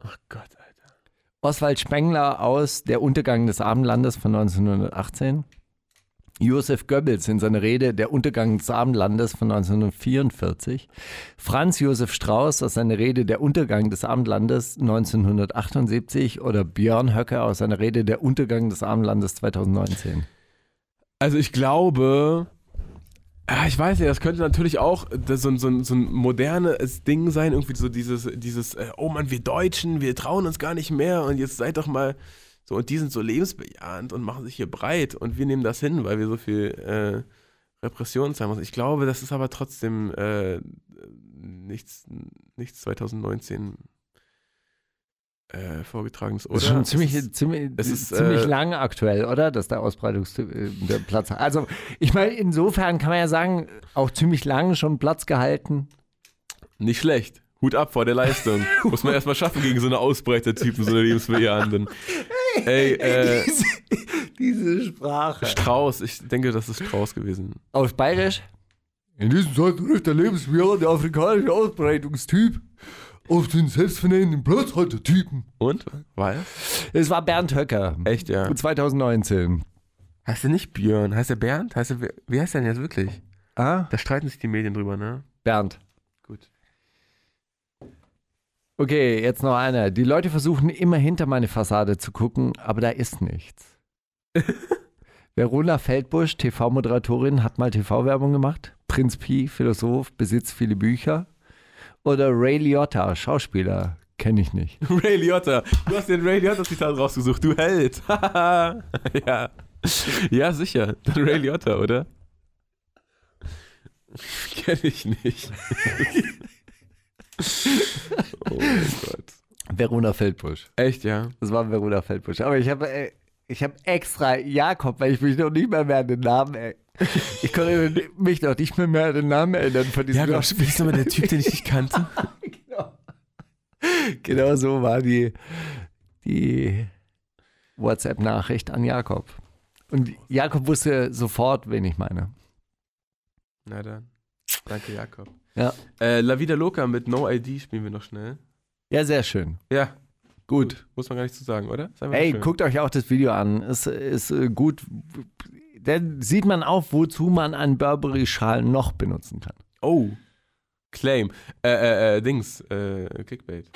Ach Gott, Alter.
Oswald Spengler aus Der Untergang des Abendlandes von 1918. Josef Goebbels in seiner Rede Der Untergang des Abendlandes von 1944. Franz Josef Strauß aus seiner Rede Der Untergang des Abendlandes 1978 oder Björn Höcke aus seiner Rede Der Untergang des Abendlandes 2019.
Also ich glaube, ja, ich weiß ja, das könnte natürlich auch so, ein- so, so ein modernes Ding sein, irgendwie so dieses, dieses, äh, oh Mann, wir Deutschen, wir trauen uns gar nicht mehr und jetzt seid doch mal so, und die sind so lebensbejahend und machen sich hier breit und wir nehmen das hin, weil wir so viel äh, Repression zahlen müssen. Ich glaube, das ist aber trotzdem äh, nichts, nichts 2019 äh, vorgetragenes, oder?
Das ist schon
Es
ziemlich,
ist-
ziemlich,
es ist,
ziemlich
äh,
lang aktuell, oder? Dass der Ausbreitungstyp äh, der Platz hat. Also, ich meine, insofern kann man ja sagen, auch ziemlich lang schon Platz gehalten.
Nicht schlecht. Hut ab vor der Leistung. Muss man erstmal schaffen gegen so eine Ausbreitertypen, so eine lebensbejahenden. Ey, äh,
Diese Sprache.
Strauß, ich denke, das ist Strauß gewesen.
Auf Bayerisch? In diesem Zeit trifft der lebensbejahende afrikanische Ausbreitungstyp auf den selbstvernehmenden Platzhaltertypen.
Und? Weil?
Es war Bernd Höcker.
Echt, ja.
2019.
Heißt er nicht Björn? Heißt er Bernd? Heißt er, wie heißt er denn jetzt wirklich?
Ah?
Da streiten sich die Medien drüber, ne?
Bernd.
Gut.
Okay, jetzt noch einer. Die Leute versuchen immer hinter meine Fassade zu gucken, aber da ist nichts. Verona Feldbusch, TV-Moderatorin, hat mal TV-Werbung gemacht. Prinz Pi, Philosoph, besitzt viele Bücher. Oder Ray Liotta, Schauspieler, kenne ich nicht.
Ray Liotta. Du hast den Ray Liotta-Zitat rausgesucht, du Held. ja. Ja, sicher. Dann Ray Liotta, oder? Kenn ich nicht. oh mein Gott.
Verona Feldbusch.
Echt, ja?
Das war Verona Feldbusch. Aber ich habe äh, ich hab extra Jakob, weil ich mich noch nicht mehr, mehr an den Namen ey. Ich konnte mich noch nicht mehr, mehr an den Namen erinnern von diesem
Ja, wie ist nochmal der Typ, den ich nicht kannte?
Genau so war die, die WhatsApp-Nachricht an Jakob. Und Jakob wusste sofort, wen ich meine.
Na dann. Danke, Jakob.
Ja.
Äh, La Vida Loca mit No ID spielen wir noch schnell.
Ja, sehr schön.
Ja,
Gut.
muss man gar nicht zu sagen, oder? Schön.
guckt euch auch das Video an. Es ist äh, gut. Da sieht man auch, wozu man einen Burberry-Schal noch benutzen kann.
Oh. Claim. Äh, äh, äh, Dings. Äh, Clickbait.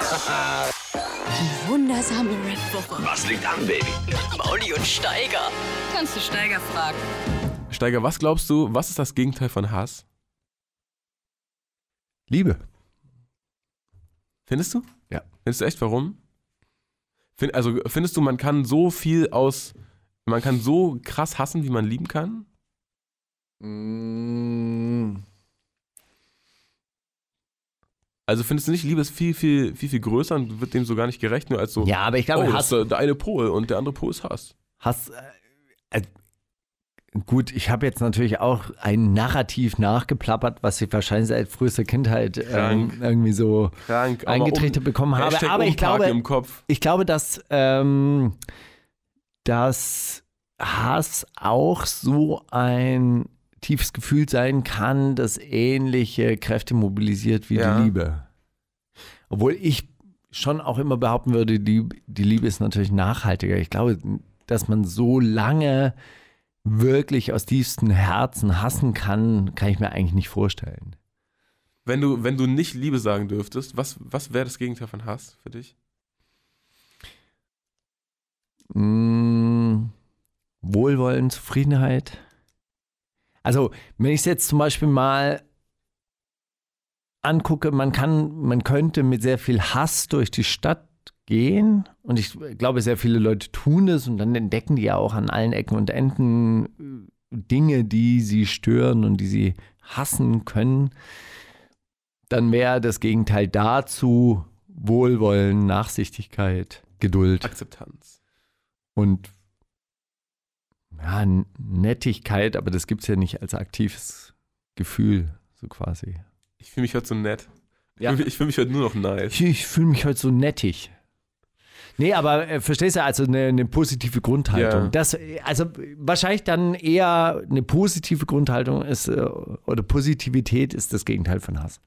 Wundersame Rap-Woche.
Was liegt an, Baby?
Mauli und Steiger.
Kannst du Steiger fragen?
Steiger, was glaubst du, was ist das Gegenteil von Hass?
Liebe.
Findest du?
Ja.
Findest du echt, warum? Find, also findest du, man kann so viel aus, man kann so krass hassen, wie man lieben kann?
Mm,
Also findest du nicht, Liebe ist viel, viel, viel, viel größer und wird dem so gar nicht gerecht, nur als so,
Ja, aber ich glaube,
oh,
Hass,
ist der- der eine Pol und der andere Pol ist Hass.
Hass äh, äh, gut, ich habe jetzt natürlich auch ein Narrativ nachgeplappert, was ich wahrscheinlich seit frühester Kindheit ähm, irgendwie so
Krank,
eingetreten
um-
bekommen habe.
Hashtag
Aber ich glaube, ich glaube, dass, ähm, dass Hass auch so ein tiefes Gefühl sein kann, das ähnliche Kräfte mobilisiert wie
Ja.
die Liebe. Obwohl ich schon auch immer behaupten würde, die, die Liebe ist natürlich nachhaltiger. Ich glaube, dass man so lange wirklich aus tiefstem Herzen hassen kann, kann ich mir eigentlich nicht vorstellen.
Wenn du, wenn du nicht Liebe sagen dürftest, was, was wäre das Gegenteil von Hass für dich?
Mm, Wohlwollen, Zufriedenheit. Also, wenn ich es jetzt zum Beispiel mal angucke, man kann, man könnte mit sehr viel Hass durch die Stadt gehen und ich glaube, sehr viele Leute tun es und dann entdecken die ja auch an allen Ecken und Enden äh, Dinge, die sie stören und die sie hassen können. Dann wäre das Gegenteil dazu Wohlwollen, Nachsichtigkeit, Geduld
Akzeptanz.
und ja, Nettigkeit, aber das gibt es ja nicht als aktives Gefühl, so quasi.
Ich fühle mich heute so nett. Ich
Ja.
fühle mich, ich fühl mich heute nur noch nice.
Ich, ich fühle mich heute so nettig. Nee, aber äh, verstehst du, also eine, eine positive Grundhaltung.
Ja.
Das, also wahrscheinlich dann eher eine positive Grundhaltung ist, äh, oder Positivität ist das Gegenteil von Hass.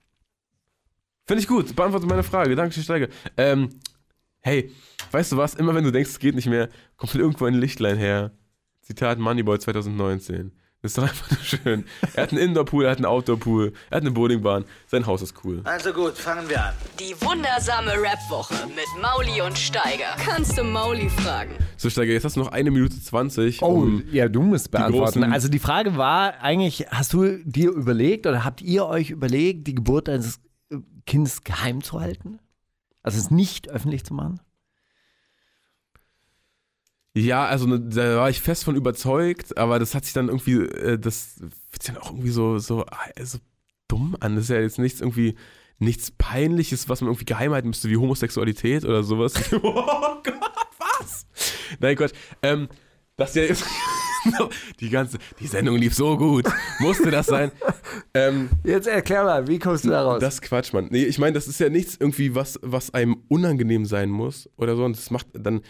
Finde ich gut. Beantwortet meine Frage. Danke, Steiger. Ähm, hey, weißt du was? Immer wenn du denkst, es geht nicht mehr, kommt von irgendwo ein Lichtlein her. Zitat Moneyboy 2019. Das ist doch einfach nur schön. Er hat einen Indoor-Pool, er hat einen Outdoor-Pool, er hat eine Bowlingbahn. Sein Haus ist cool.
Also gut, fangen wir an.
Die wundersame Rap-Woche mit Mauli und Steiger.
Kannst du Mauli fragen?
So, Steiger, jetzt hast du noch eine Minute 20.
Oh,
um-
ja, du musst beantworten. Also die Frage war eigentlich, hast du dir überlegt oder habt ihr euch überlegt, die Geburt deines Kindes geheim zu halten? Also es nicht öffentlich zu machen?
Ja, also ne, da war ich fest von überzeugt, aber das hat sich dann irgendwie, äh, das wird sich dann auch irgendwie so, so, äh, so dumm an. Das ist ja jetzt nichts irgendwie, nichts Peinliches, was man irgendwie geheim halten müsste, wie Homosexualität oder sowas. oh Gott, was? Nein, Gott. Ähm, das ja jetzt. die ganze, die Sendung lief so gut. Musste das sein? Ähm,
Jetzt erklär mal, wie kommst du da raus?
das ist Quatsch, Mann. Nee, ich meine, das ist ja nichts irgendwie, was, was einem unangenehm sein muss oder so. Und das macht dann.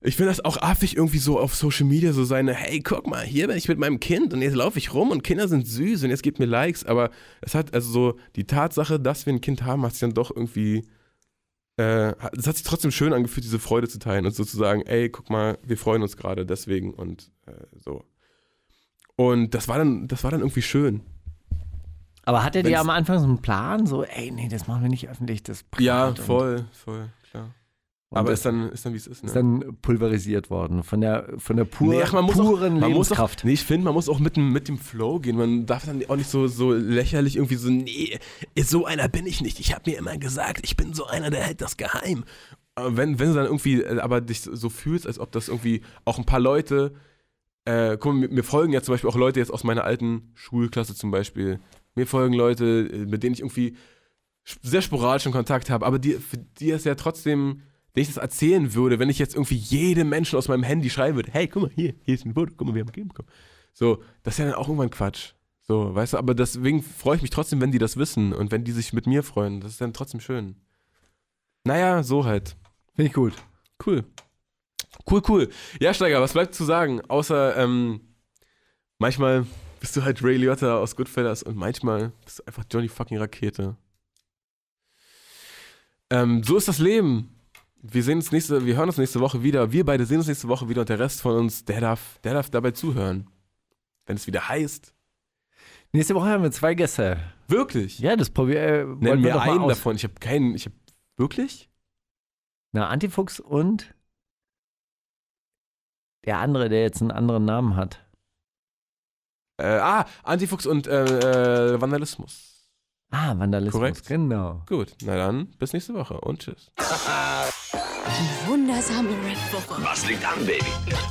Ich finde das auch affig, irgendwie so auf Social Media so seine, hey, guck mal, hier bin ich mit meinem Kind und jetzt laufe ich rum und Kinder sind süß und jetzt gibt mir Likes. Aber es hat also so die Tatsache, dass wir ein Kind haben, hat sich dann doch irgendwie. Äh, es hat sich trotzdem schön angefühlt, diese Freude zu teilen und sozusagen, ey, guck mal, wir freuen uns gerade deswegen und äh, so. Und das war dann, das war dann irgendwie schön.
Aber hattet ihr
Wenn's-
am Anfang so einen Plan? So, ey, nee, das machen wir nicht öffentlich, das privat
Ja, voll, voll, klar.
Und
Aber ist dann, ist dann wie es ist, ne?
ist dann pulverisiert worden von der, von der pur,
Nee, ach, man muss
puren
auch, man muss auch,
Lebenskraft.
nee, ich finde, man muss auch mit dem, mit dem Flow gehen. Man darf dann auch nicht so, so lächerlich irgendwie so, nee, so einer bin ich nicht. Ich habe mir immer gesagt, ich bin so einer, der hält das geheim. Aber wenn, wenn du dann irgendwie, äh, aber dich so fühlst, als ob das irgendwie auch ein paar Leute, äh, guck mal, mir, mir folgen ja zum Beispiel auch Leute jetzt aus meiner alten Schulklasse zum Beispiel. Mir folgen Leute, äh, mit denen ich irgendwie sehr sporadischen Kontakt habe, aber die, für die ist ja trotzdem, wenn ich das erzählen würde, wenn ich jetzt irgendwie jedem Menschen aus meinem Handy schreiben würde, hey, guck mal, hier, hier ist ein Foto, guck mal, wir haben Kind bekommen. So, das ist ja dann auch irgendwann Quatsch. So, weißt du, aber deswegen freue ich mich trotzdem, wenn die das wissen und wenn die sich mit mir freuen. Das ist dann trotzdem schön. Naja, so halt.
Finde ich gut.
Cool. Cool, cool. Ja, Steiger, was bleibt zu sagen? Außer, ähm, manchmal bist du halt Ray Liotta aus Goodfellas und manchmal bist du einfach Johnny fucking Rakete. Ähm, so ist das Leben. Wir sehen uns nächste, wir hören uns nächste Woche wieder. Wir beide sehen uns nächste Woche wieder und der Rest von uns, der darf, der darf dabei zuhören. Wenn es wieder heißt.
Nächste Woche haben wir zwei Gäste.
Wirklich?
Ja, das probier. Äh,
Nenn
wir
mir
doch mal
einen
aus.
davon. Ich habe keinen. Ich habe wirklich?
Na, Antifuchs und der andere, der jetzt einen anderen Namen hat.
Äh, ah, Antifuchs und äh, äh, Vandalismus.
Ah, Vandalismus.
Korrekt.
Genau.
Gut, na dann, bis nächste Woche und tschüss.
Die wundersame Rap-Woche.
Was liegt an, Baby?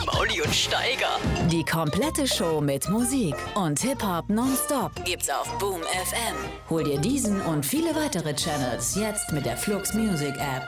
Mauli und Steiger.
Die komplette Show mit Musik und Hip-Hop nonstop gibt's auf Boom FM. Hol dir diesen und viele weitere Channels jetzt mit der Flux Music App.